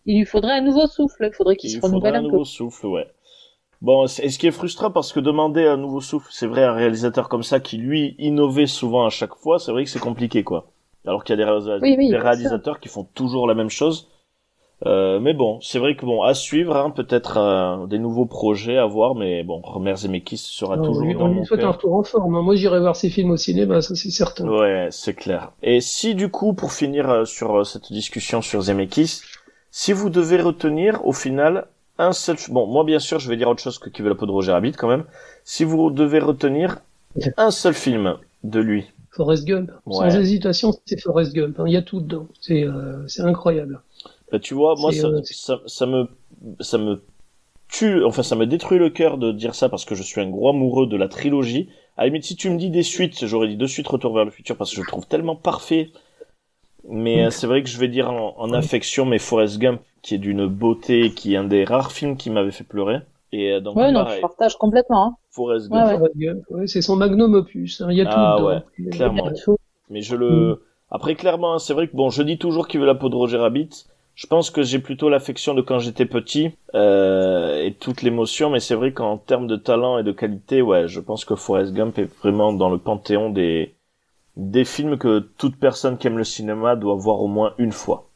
Il lui faudrait un nouveau souffle. Il faudrait qu'il se renouvelle un, peu. Un nouveau souffle, ouais. Bon, et ce qui est frustrant parce que demander un nouveau souffle, c'est vrai, un réalisateur comme ça qui lui innovait souvent à chaque fois, c'est vrai que c'est compliqué quoi. Alors qu'il y a des, réalisateurs qui font toujours la même chose. Euh, mais bon, c'est vrai que bon, à suivre, hein, peut-être euh, des nouveaux projets à voir, mais bon, Romer Zemeckis sera toujours dans on lui souhaite un retour en forme. Hein. Moi, j'irai voir ses films au cinéma, ça c'est certain. Ouais, c'est clair. Et si du coup, pour finir euh, sur euh, cette discussion sur Zemeckis, si vous devez retenir au final un seul, bon, moi bien sûr, je vais dire autre chose que Qui veut la peau de Roger Rabbit quand même. Si vous devez retenir un seul film de lui. Forrest Gump. Sans hésitation, c'est Forrest Gump. Hein. Il y a tout dedans. C'est c'est incroyable. Bah, tu vois, moi, ça, ça, ça, me, ça me tue, enfin, ça me détruit le cœur de dire ça parce que je suis un gros amoureux de la trilogie. À la limite, si tu me dis des suites, j'aurais dit de suite Retour vers le futur parce que je le trouve tellement parfait. Mais euh, c'est vrai que je vais dire en, affection, mais Forrest Gump, qui est d'une beauté, qui est un des rares films qui m'avait fait pleurer. Et euh, donc, ouais, non, je partage complètement. Hein. Forrest Gump. Ouais, c'est son magnum opus. Hein. Il y a tout ah. Ouais, clairement. Mais je le, mm. après, clairement, c'est vrai que bon, je dis toujours qu'il veut la peau de Roger Rabbit. Je pense que j'ai plutôt l'affection de quand j'étais petit euh, et toute l'émotion, mais c'est vrai qu'en termes de talent et de qualité, ouais, je pense que Forrest Gump est vraiment dans le panthéon des des films que toute personne qui aime le cinéma doit voir au moins une fois.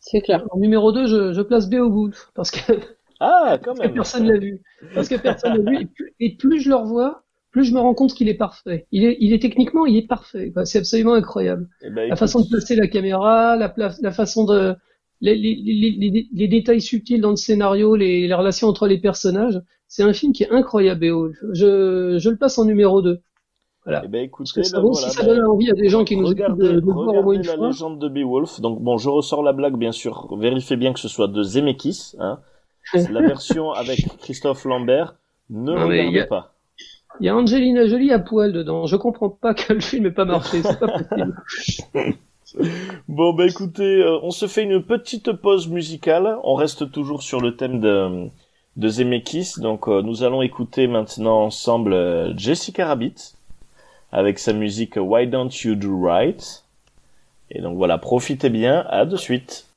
C'est clair. En numéro 2, je, je place Beowulf parce que ah, quand même. personne l'a vu. Parce que personne l'a vu. Et plus, je le revois, plus je me rends compte qu'il est parfait. Il est, il est techniquement, il est parfait. c'est absolument incroyable. Eh ben, la façon de placer la caméra, la, la façon de, les, les, les, détails subtils dans le scénario, les, relations entre les personnages. C'est un film qui est incroyable, Beowulf. Je, je le passe en numéro 2. Voilà. Eh ben, écoutez, ça, ben, si ça donne envie à des gens qui nous regardent de, de voir au moins une la légende de Beowulf. Donc bon, je ressors la blague, bien sûr. Vérifiez bien que ce soit de Zemeckis. Hein. la version avec Christophe Lambert. Ne non, regardez pas. Il y a Angelina Jolie à poil dedans. Je comprends pas que le film n'ait pas marché. C'est pas possible. Bon bah écoutez, euh, on se fait une petite pause musicale. On reste toujours sur le thème de, de Zemeckis. Donc euh, nous allons écouter maintenant ensemble euh, Jessica Rabbit avec sa musique Why Don't You Do Right. Et donc voilà, profitez bien. À de suite.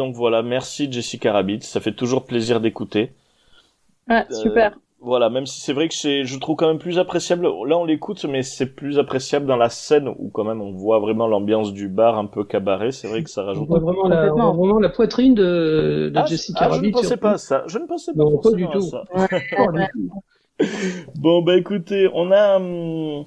Donc voilà, merci Jessica Rabbit, ça fait toujours plaisir d'écouter. Ouais, super. Voilà, même si c'est vrai que c'est, je trouve quand même plus appréciable. Là, on l'écoute, mais c'est plus appréciable dans la scène où quand même on voit vraiment l'ambiance du bar un peu cabaret. C'est vrai que ça rajoute. On voit vraiment, la, vraiment la poitrine de, de ah, Jessica ah, Rabbit. Je ne pensais pas à ça. Je ne pensais pas, non, pas du tout. Ça. bon, bah écoutez, on a, hum,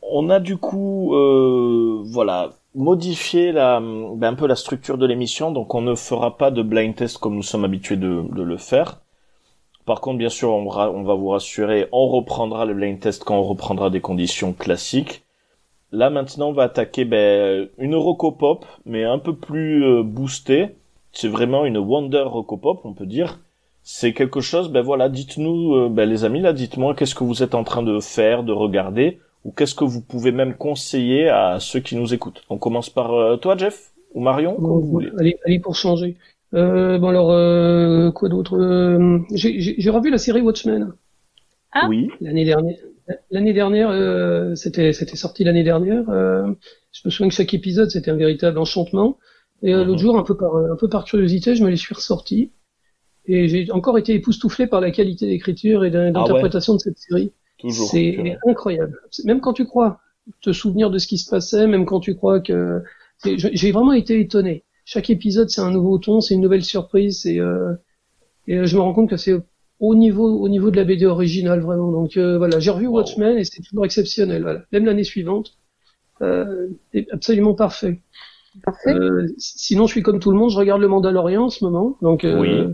on a du coup, euh, voilà, modifié la, ben, un peu la structure de l'émission. Donc, on ne fera pas de blind test comme nous sommes habitués de, le faire. Par contre, bien sûr, on, on, va vous rassurer, on reprendra le blind test quand on reprendra des conditions classiques. Là, maintenant, on va attaquer ben, une Rocopop, mais un peu plus euh, boostée. C'est vraiment une Wonder Rocopop, on peut dire. C'est quelque chose, ben voilà, dites-nous, euh, ben, les amis, là, dites-moi qu'est-ce que vous êtes en train de faire, de regarder, ou qu'est-ce que vous pouvez même conseiller à ceux qui nous écoutent? On commence par euh, toi, Jeff, ou Marion, comme vous voulez. Allez, allez pour changer. Euh, bon alors, euh, quoi d'autre? Euh, J'ai revu la série Watchmen. Ah. Oui. L'année dernière. L'année dernière, euh, c'était c'était sorti l'année dernière. Euh, je me souviens que chaque épisode c'était un véritable enchantement. Et l'autre mhm. jour, un peu par un peu par curiosité, je me les suis ressortis. Et j'ai encore été époustouflé par la qualité d'écriture et d'interprétation ah de cette série. Toujours. C'est incroyable. Même quand tu crois te souvenir de ce qui se passait, même quand tu crois que j'ai vraiment été étonné chaque épisode c'est un nouveau ton, c'est une nouvelle surprise, et, euh, et euh, je me rends compte que c'est au niveau au niveau de la BD originale vraiment. Donc euh, voilà, j'ai revu Watchmen et c'est toujours exceptionnel. Voilà. Même l'année suivante, euh, absolument parfait. Parfait. Euh, sinon, je suis comme tout le monde, je regarde le Mandalorian en ce moment. Donc oui.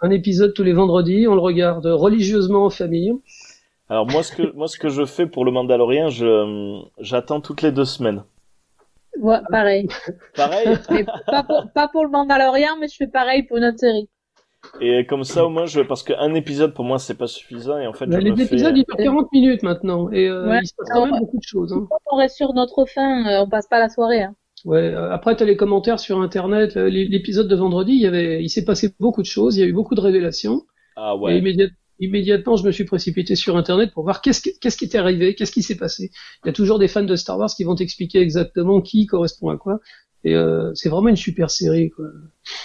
un épisode tous les vendredis, on le regarde religieusement en famille. Alors moi ce que moi ce que je fais pour le Mandalorian, je j'attends toutes les deux semaines. Ouais, pareil. Pareil? pas, pour, pas pour le Mandalorian, mais je fais pareil pour notre série. Et comme ça, au moins, je, parce qu'un épisode pour moi, c'est pas suffisant. Et en fait, bah, je les me épisodes, fais... ils durent 40 minutes maintenant. Et euh, Ouais. il se passe quand même beaucoup de choses. Hein. Quand on reste sur notre fin, euh, on passe pas la soirée. Hein. Ouais, euh, après, tu as les commentaires sur Internet. euh, l'é- L'épisode de vendredi, il, y avait, il s'est passé beaucoup de choses. Il y a eu beaucoup de révélations. Ah Et ouais. immédiat- immédiatement, je me suis précipité sur Internet pour voir qu'est-ce qui, qu'est-ce qui était arrivé, qu'est-ce qui s'est passé. Il y a toujours des fans de Star Wars qui vont t'expliquer exactement qui correspond à quoi. Et euh, c'est vraiment une super série, quoi.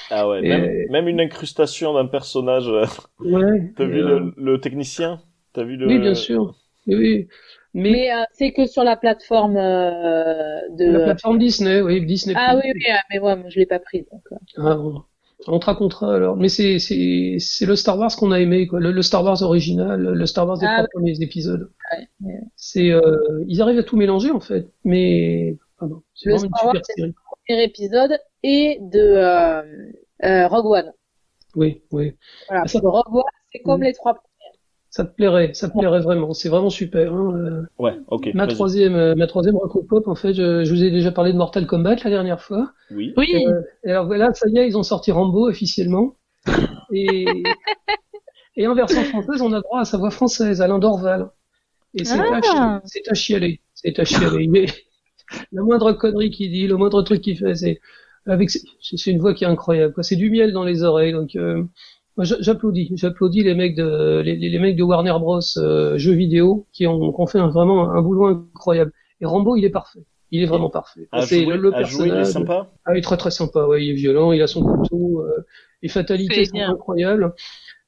Ah ouais. Et- Même, même une incrustation d'un personnage. euh, Ouais. T'as vu euh, le, le technicien? T'as vu le Oui, bien sûr. Oui, oui. Mais, Mais euh, c'est que sur la plateforme euh, de. la plateforme Disney, oui, Disney. Ah oui, oui, ah, mais ouais, moi je l'ai pas pris. Donc. Ah, bon. On te racontera alors. Mais c'est c'est c'est le Star Wars qu'on a aimé quoi. Le, le Star Wars original, le Star Wars des Ah, trois premiers épisodes. Ouais. C'est euh, ils arrivent à tout mélanger en fait. Mais ah non, c'est Le vraiment Star Wars, super c'est- série. Premier épisode et de euh, euh, Rogue One. Oui, oui. Voilà. Ah, ça- Rogue One, c'est comme Mhm. les trois. Ça te plairait, ça te plairait vraiment. C'est vraiment super. Hein. euh. Ouais, ok. Ma troisième, euh, ma troisième Rock Pop, en fait, je, je vous ai déjà parlé de Mortal Kombat la dernière fois. Oui. Oui. Euh, alors voilà, ça y est, ils ont sorti Rambo officiellement. Et, et en version française, on a droit à sa voix française, Alain Dorval. Et c'est Ah. à, chi- c'est à chialer. C'est à chialer. Mais la moindre connerie qu'il dit, le moindre truc qu'il fait, c'est avec c'est une voix qui est incroyable. quoi. C'est du miel dans les oreilles. Donc euh, j'applaudis. J'applaudis les mecs de les, les mecs de Warner Bros euh, jeux vidéo qui ont, qui ont fait un- vraiment un boulot incroyable. Et Rambo, il est parfait. Il est vraiment parfait. C'est le, jouer, il est personnage. sympa. Ah, il est très très sympa, ouais, il est violent, il a son couteau, euh, les fatalités C'est sont incroyables.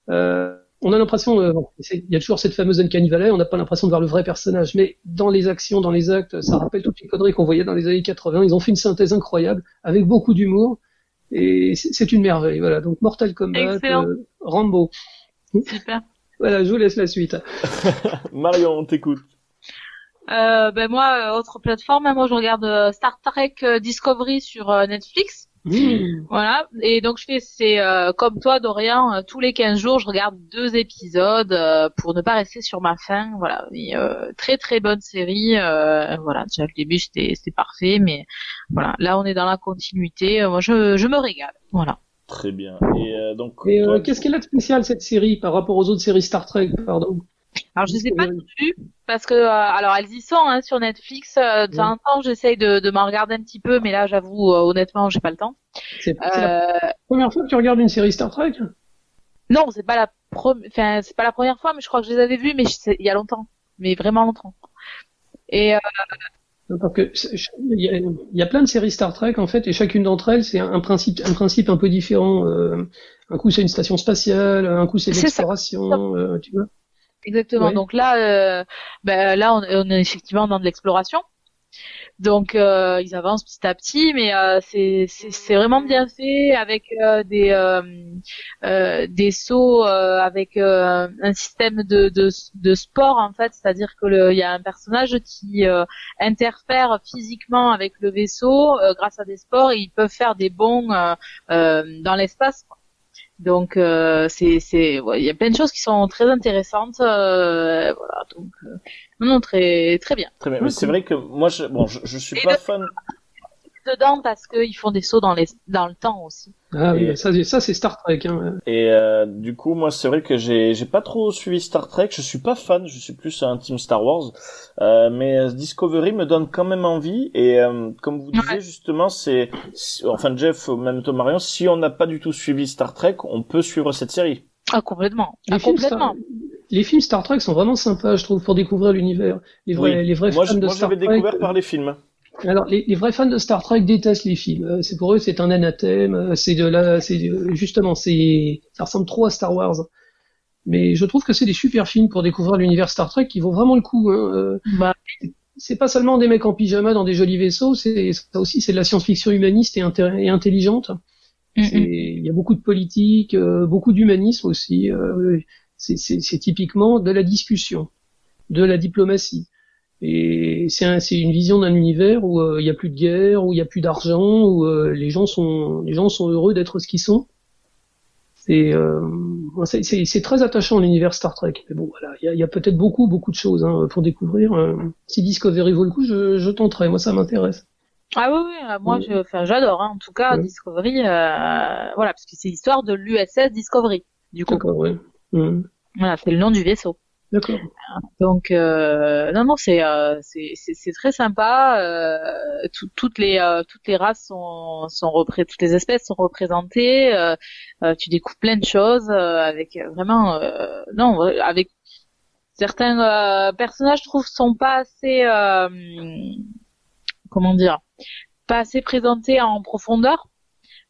Euh, on a l'impression, euh, bon, il y a toujours cette fameuse Uncanny Valley, on n'a pas l'impression de voir le vrai personnage, mais dans les actions, dans les actes, ça rappelle toutes les conneries qu'on voyait dans les années 80. Ils ont fait une synthèse incroyable, avec beaucoup d'humour, et c'est une merveille. Voilà, donc Mortal Kombat, Excellent. euh, Rambo. Super. Voilà, je vous laisse la suite. Marion, on t'écoute. Euh, ben moi, euh, autre plateforme, hein, moi je regarde euh, Star Trek Discovery sur euh, Netflix. Mmh. Voilà. Et donc je fais, c'est euh, comme toi Dorian, euh, tous les 15 jours, je regarde deux épisodes euh, pour ne pas rester sur ma faim. Voilà. Mais, euh, très très bonne série. euh, voilà. Déjà le début c'était c'était parfait, mais voilà. Là on est dans la continuité. Moi je je me régale. Voilà. Très bien. Et euh, donc, Et euh, toi, qu'est-ce qu'elle a de spécial cette série par rapport aux autres séries Star Trek, pardon? Alors je les ai pas toutes vues parce que euh, alors elles y sont hein, sur Netflix. Euh, de temps en temps j'essaye de, de m'en regarder un petit peu, mais là j'avoue euh, honnêtement j'ai pas le temps. C'est la Euh, première fois que tu regardes une série Star Trek? Non, c'est pas la première, enfin, c'est pas la première fois, mais je crois que je les avais vus, mais sais- il y a longtemps, mais vraiment longtemps. Et euh, Parce que il y, a, plein de séries Star Trek en fait, et chacune d'entre elles c'est un, principe, un principe un peu différent. Un coup c'est une station spatiale, un coup c'est l'exploration, tu vois. Exactement. Donc là, euh, ben, là on, on, est effectivement dans de l'exploration. Donc euh, ils avancent petit à petit, mais euh, c'est c'est vraiment bien fait avec euh, des euh, des sauts avec un système de, de, de sport en fait, c'est-à-dire que il y a un personnage qui interfère physiquement avec le vaisseau grâce à des sports et ils peuvent faire des bonds dans l'espace. Donc euh, c'est c'est il y a plein de choses qui sont très intéressantes euh, voilà donc euh, non, très très bien. Très bien. Mais c'est vrai que moi je bon je, je suis pas fan dedans parce qu'ils font des sauts dans les dans le temps aussi. Ah oui, ça, ça c'est Star Trek. Hein. Et euh, du coup, moi, c'est vrai que j'ai j'ai pas trop suivi Star Trek. Je suis pas fan. Je suis plus un team Star Wars. Euh, mais Discovery me donne quand même envie. Et euh, comme vous disiez justement, c'est enfin Jeff, même Tom Marion, si on n'a pas du tout suivi Star Trek, on peut suivre cette série. Ah complètement. Ah, complètement. Les films Star Trek sont vraiment sympas, je trouve, pour découvrir l'univers. Les vrais, les vrais fans de moi, Star Trek. Moi, j'avais découvert par les films. Alors, les, les, vrais fans de Star Trek détestent les films. Euh, c'est pour eux, c'est un anathème. Euh, c'est de là, c'est justement, c'est, ça ressemble trop à Star Wars. Mais je trouve que c'est des super films pour découvrir l'univers Star Trek qui vaut vraiment le coup. Hein. Euh, bah. C'est pas seulement des mecs en pyjama dans des jolis vaisseaux, c'est ça aussi, c'est de la science-fiction humaniste et, et intelligente. Il y a beaucoup de politique, beaucoup d'humanisme aussi. c'est typiquement de la discussion, de la diplomatie. Et c'est une vision d'un univers où euh, il n'y a plus de guerre, où il n'y a plus d'argent, où euh, les gens sont les gens sont heureux d'être ce qu'ils sont. C'est euh, c'est très attachant l'univers Star Trek. Mais bon voilà, il y a, peut-être beaucoup beaucoup de choses hein, pour découvrir. si Discovery vaut le coup, je, je tenterai. Moi ça m'intéresse. Ah oui, oui moi je, enfin, j'adore. Hein. En tout cas, Discovery, voilà, parce que c'est l'histoire de l'USS Discovery. Du coup. D'accord, ouais. Mmh. Voilà, c'est le nom du vaisseau. D'accord. Donc euh, non non c'est euh, c'est très sympa. Euh, toutes les euh, toutes les races sont sont représentées, toutes les espèces sont représentées. Euh, euh, tu découvres plein de choses avec vraiment non avec certains personnages je trouve sont pas assez comment dire pas assez présentés en profondeur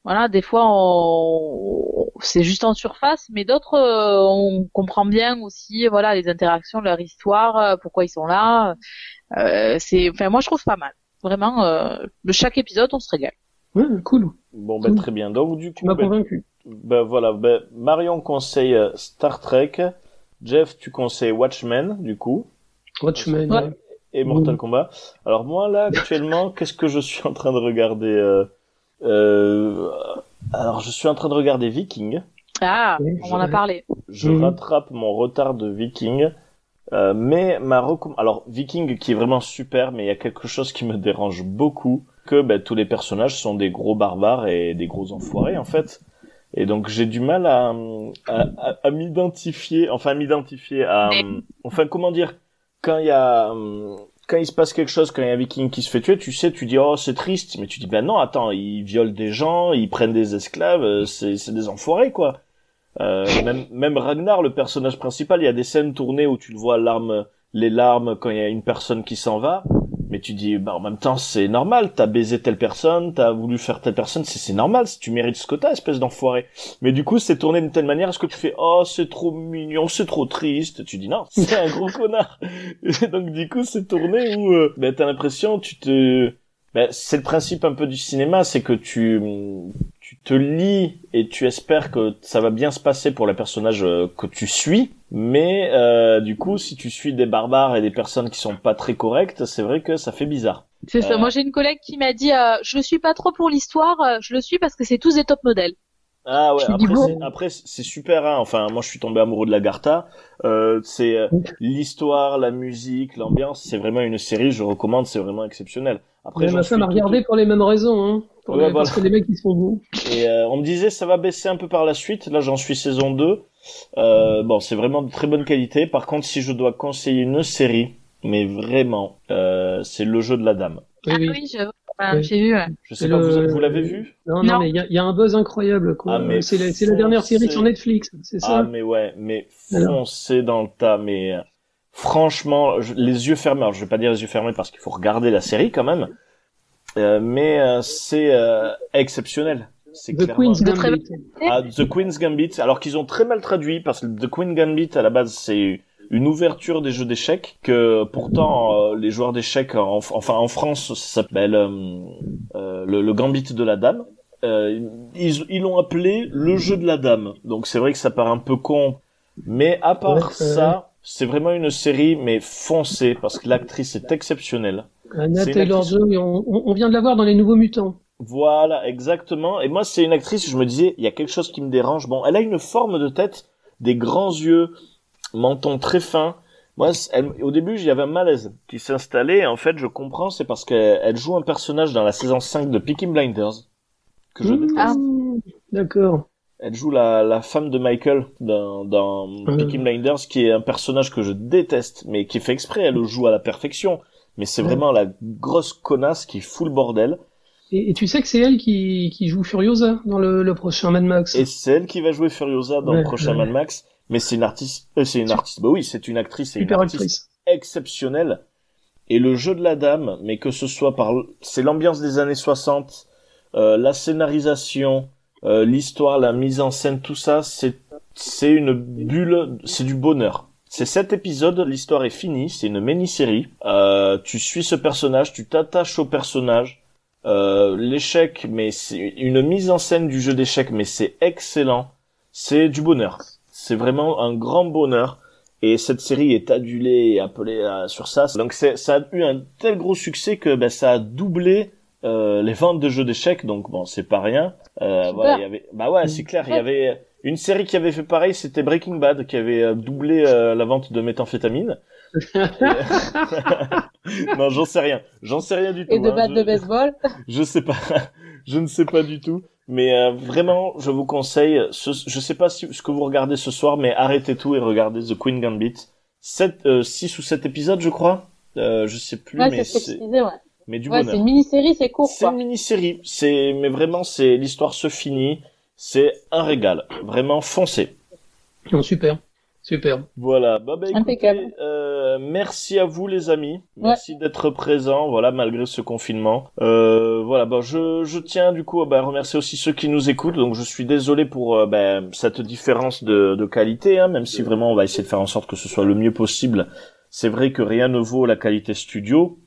voilà, des fois on... c'est juste en surface, mais d'autres euh, on comprend bien aussi, voilà, les interactions, leur histoire, euh, pourquoi ils sont là. Euh, c'est, enfin, moi je trouve pas mal. Vraiment, euh, chaque épisode on se régale. Ouais, cool. Bon, ben très bien. Donc du coup, tu m'as ben, convaincu. Ben voilà, ben, Marion conseille Star Trek, Jeff tu conseilles Watchmen, du coup. Watchmen. Ouais. Et Mortal Kombat. Alors moi là actuellement, qu'est-ce que je suis en train de regarder euh, alors, je suis en train de regarder Viking. Ah, on en a parlé. Je mhm. rattrape mon retard de Viking. Euh, mais ma recomm... alors Viking qui est vraiment super, mais il y a quelque chose qui me dérange beaucoup, que ben, tous les personnages sont des gros barbares et des gros enfoirés en fait. Et donc j'ai du mal à, à, à, m'identifier, enfin m'identifier à, enfin comment dire, quand il y a quand il se passe quelque chose, quand il y a un viking qui se fait tuer, tu sais, tu dis oh c'est triste, mais tu dis ben non attends, ils violent des gens, ils prennent des esclaves, euh, c'est c'est des enfoirés quoi. Euh, même même Ragnar, le personnage principal, il y a des scènes tournées où tu le vois larmes, les larmes quand il y a une personne qui s'en va mais tu dis bah en même temps c'est normal t'as baisé telle personne t'as voulu faire telle personne c'est normal tu mérites ce quota espèce d'enfoiré. Mais du coup c'est tourné d'une telle manière est-ce que tu fais oh c'est trop mignon c'est trop triste. Tu dis non c'est un gros connard. Donc du coup c'est tourné où euh, ben t'as l'impression tu te ben, c'est le principe un peu du cinéma c'est que tu tu te lis et tu espères que ça va bien se passer pour le personnage euh, que tu suis mais euh, du coup, si tu suis des barbares et des personnes qui sont pas très correctes, c'est vrai que ça fait bizarre. C'est ça. Euh, Moi, j'ai une collègue qui m'a dit, euh, je le suis pas trop pour l'histoire, euh, je le suis parce que c'est tous des top modèles. Ah ouais. Après, c'est super. Hein. Enfin, moi, je suis tombé amoureux de Lagarta. Euh, c'est l'histoire, la musique, l'ambiance. C'est vraiment une série. Je recommande. C'est vraiment exceptionnel. Après, ma femme a regardé pour les mêmes raisons. Hein. Pour les... Parce que les mecs ils sont beaux. Et on me disait ça va baisser un peu par la suite. Là, j'en suis saison 2. Euh, bon, c'est vraiment de très bonne qualité. Par contre, si je dois conseiller une série, mais vraiment, euh, c'est Le Jeu de la Dame. Oui, oui, j'ai vu. Je sais pas, vous, l'avez vu? Non, non, mais il y a, un buzz incroyable. Quoi. Ah, c'est la, la, dernière série sur Netflix, c'est ça? Ah, mais ouais, mais foncez dans le tas. Mais franchement, les yeux fermés. Alors, je vais pas dire les yeux fermés parce qu'il faut regarder la série quand même, euh, mais euh, c'est euh, exceptionnel. C'est The Queen's Gambit. Ah, The Queen's Gambit. Alors qu'ils ont très mal traduit parce que The Queen's Gambit à la base c'est une ouverture des jeux d'échecs que pourtant les joueurs d'échecs enfin en France ça s'appelle le, le, Gambit de la dame. ils l'ont appelé le jeu de la dame. Donc c'est vrai que ça paraît un peu con, mais à part ça, c'est vraiment une série mais foncée parce que l'actrice est exceptionnelle. Anna Taylor-Joy, on, on, vient de la voir dans Les Nouveaux Mutants. Voilà, exactement. Et moi, c'est une actrice, je me disais, il y a quelque chose qui me dérange. Bon, elle a une forme de tête, des grands yeux, menton très fin. Moi, au début, j'y avait un malaise qui s'installait. En fait, je comprends, c'est parce qu'elle joue un personnage dans la saison 5 de Peaky Blinders que je mmh. déteste. Ah, d'accord. Elle joue la, la femme de Michael dans, dans mmh. Peaky Blinders, qui est un personnage que je déteste, mais qui est fait exprès. Elle le joue à la perfection mais c'est vraiment la grosse connasse qui fout le bordel. Et, tu sais que c'est elle qui, qui joue Furiosa dans le, le, prochain Mad Max? Et c'est elle qui va jouer Furiosa dans le prochain Mad Max. Mais c'est une artiste, euh, c'est une artiste, bah oui, c'est une actrice, et une artiste exceptionnelle. Et le jeu de la dame, mais que ce soit par, c'est l'ambiance des années 60, euh, la scénarisation, euh, l'histoire, la mise en scène, tout ça, c'est, c'est une bulle, c'est du bonheur. C'est sept épisodes, l'histoire est finie, c'est une mini-série. Euh, tu suis ce personnage, tu t'attaches au personnage. Euh, l'échec, mais c'est une mise en scène du jeu d'échecs, mais c'est excellent. C'est du bonheur. C'est vraiment un grand bonheur. Et cette série est adulée et appelée euh, sur ça. Donc ça a eu un tel gros succès que ben, ça a doublé les ventes de jeux d'échecs. Donc bon, c'est pas rien. voilà, il y avait, bah ouais, c'est clair. Il y avait une série qui avait fait pareil, c'était Breaking Bad, qui avait euh, doublé euh, la vente de méthamphétamine. non, j'en sais rien. J'en sais rien du tout. Et de hein. de baseball Je sais pas. je ne sais pas du tout. Mais euh, vraiment, je vous conseille. Ce... Je sais pas si... ce que vous regardez ce soir, mais arrêtez tout et regardez The Queen Gambit. 7, 6 ou 7 épisodes, je crois. Euh, je sais plus, ouais, mais c'est. Ouais. Mais du ouais, c'est une mini-série, c'est court. C'est une mini-série. C'est, mais vraiment, c'est l'histoire se finit. C'est un régal. Vraiment foncé. Oh, super. Super. Voilà. Bah, bah écoutez, euh, merci à vous les amis. Merci d'être présents. Voilà, malgré ce confinement. Euh, voilà. Bah, je, je tiens du coup à bah, remercier aussi ceux qui nous écoutent. Donc je suis désolé pour euh, bah, cette différence de, de qualité, hein, même si vraiment on va essayer de faire en sorte que ce soit le mieux possible. C'est vrai que rien ne vaut la qualité studio.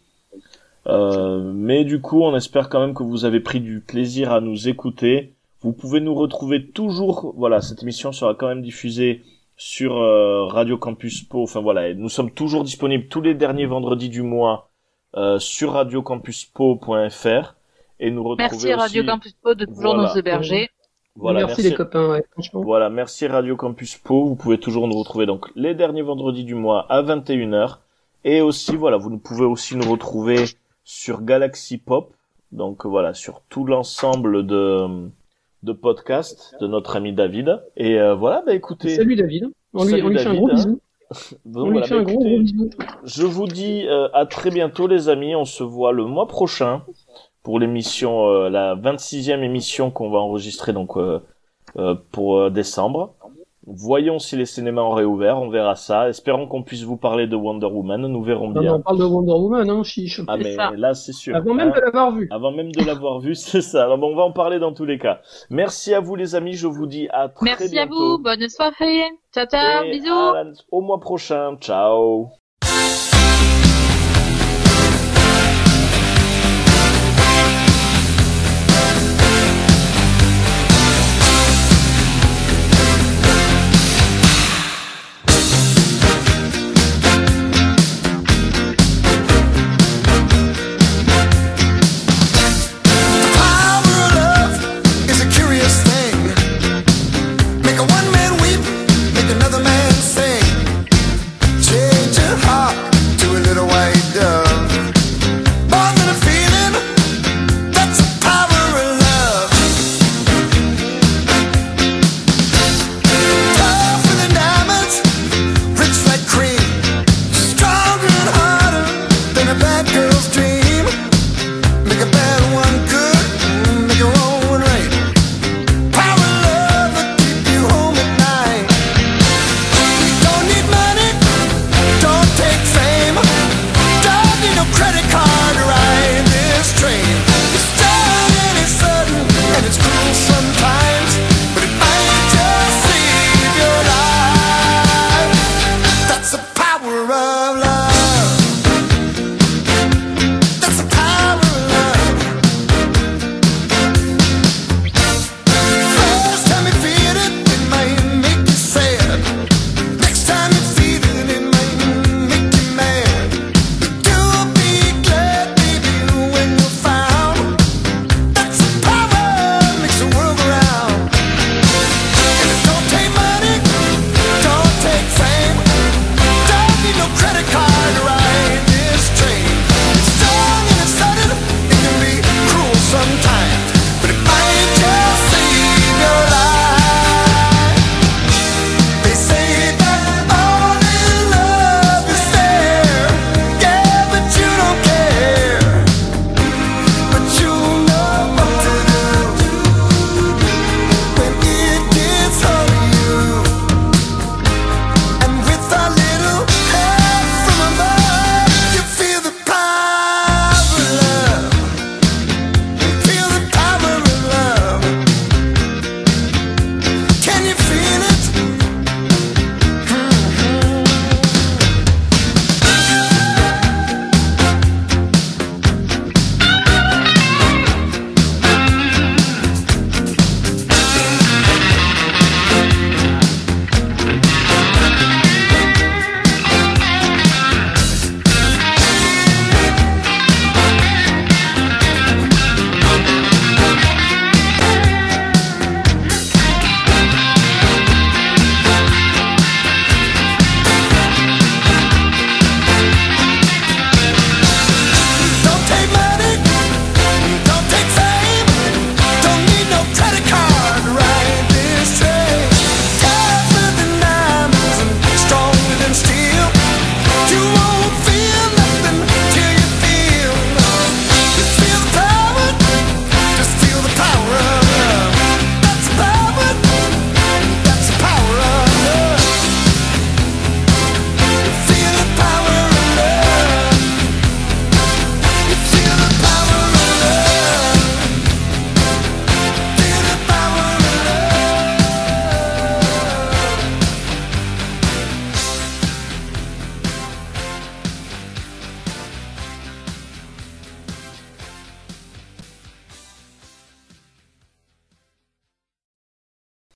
Euh, mais du coup, on espère quand même que vous avez pris du plaisir à nous écouter. Vous pouvez nous retrouver toujours. Voilà, cette émission sera quand même diffusée sur euh, Radio Campus Po. Enfin voilà, nous sommes toujours disponibles tous les derniers vendredis du mois euh, sur radiocampuspo.fr et nous retrouver Merci Radio Campus Po de toujours nous héberger. Voilà, merci, les copains, ouais, Voilà, merci Radio Campus Po. Vous pouvez toujours nous retrouver donc les derniers vendredis du mois à 21h. Et aussi, voilà, vous pouvez aussi nous retrouver sur Galaxy Pop. Donc voilà, sur tout l'ensemble de de podcast de notre ami David. Et euh, voilà, bah écoutez. Salut David. On lui, on lui fait un gros bisou. on lui fait un gros, bisou. Je vous dis euh, à très bientôt les amis. On se voit le mois prochain pour l'émission, euh, la 26e émission qu'on va enregistrer donc pour décembre. Voyons si les cinémas ont réouvert, on verra ça. Espérons qu'on puisse vous parler de Wonder Woman, nous verrons bien. on parle de Wonder Woman, hein, chiche. Ah mais là c'est sûr. Avant même de l'avoir vu. Avant même de l'avoir vu, c'est ça. bon, on va en parler dans tous les cas. Merci à vous les amis, je vous dis à très Merci bientôt. Merci à vous, bonne soirée. Ciao ciao, bisous. au mois prochain, ciao.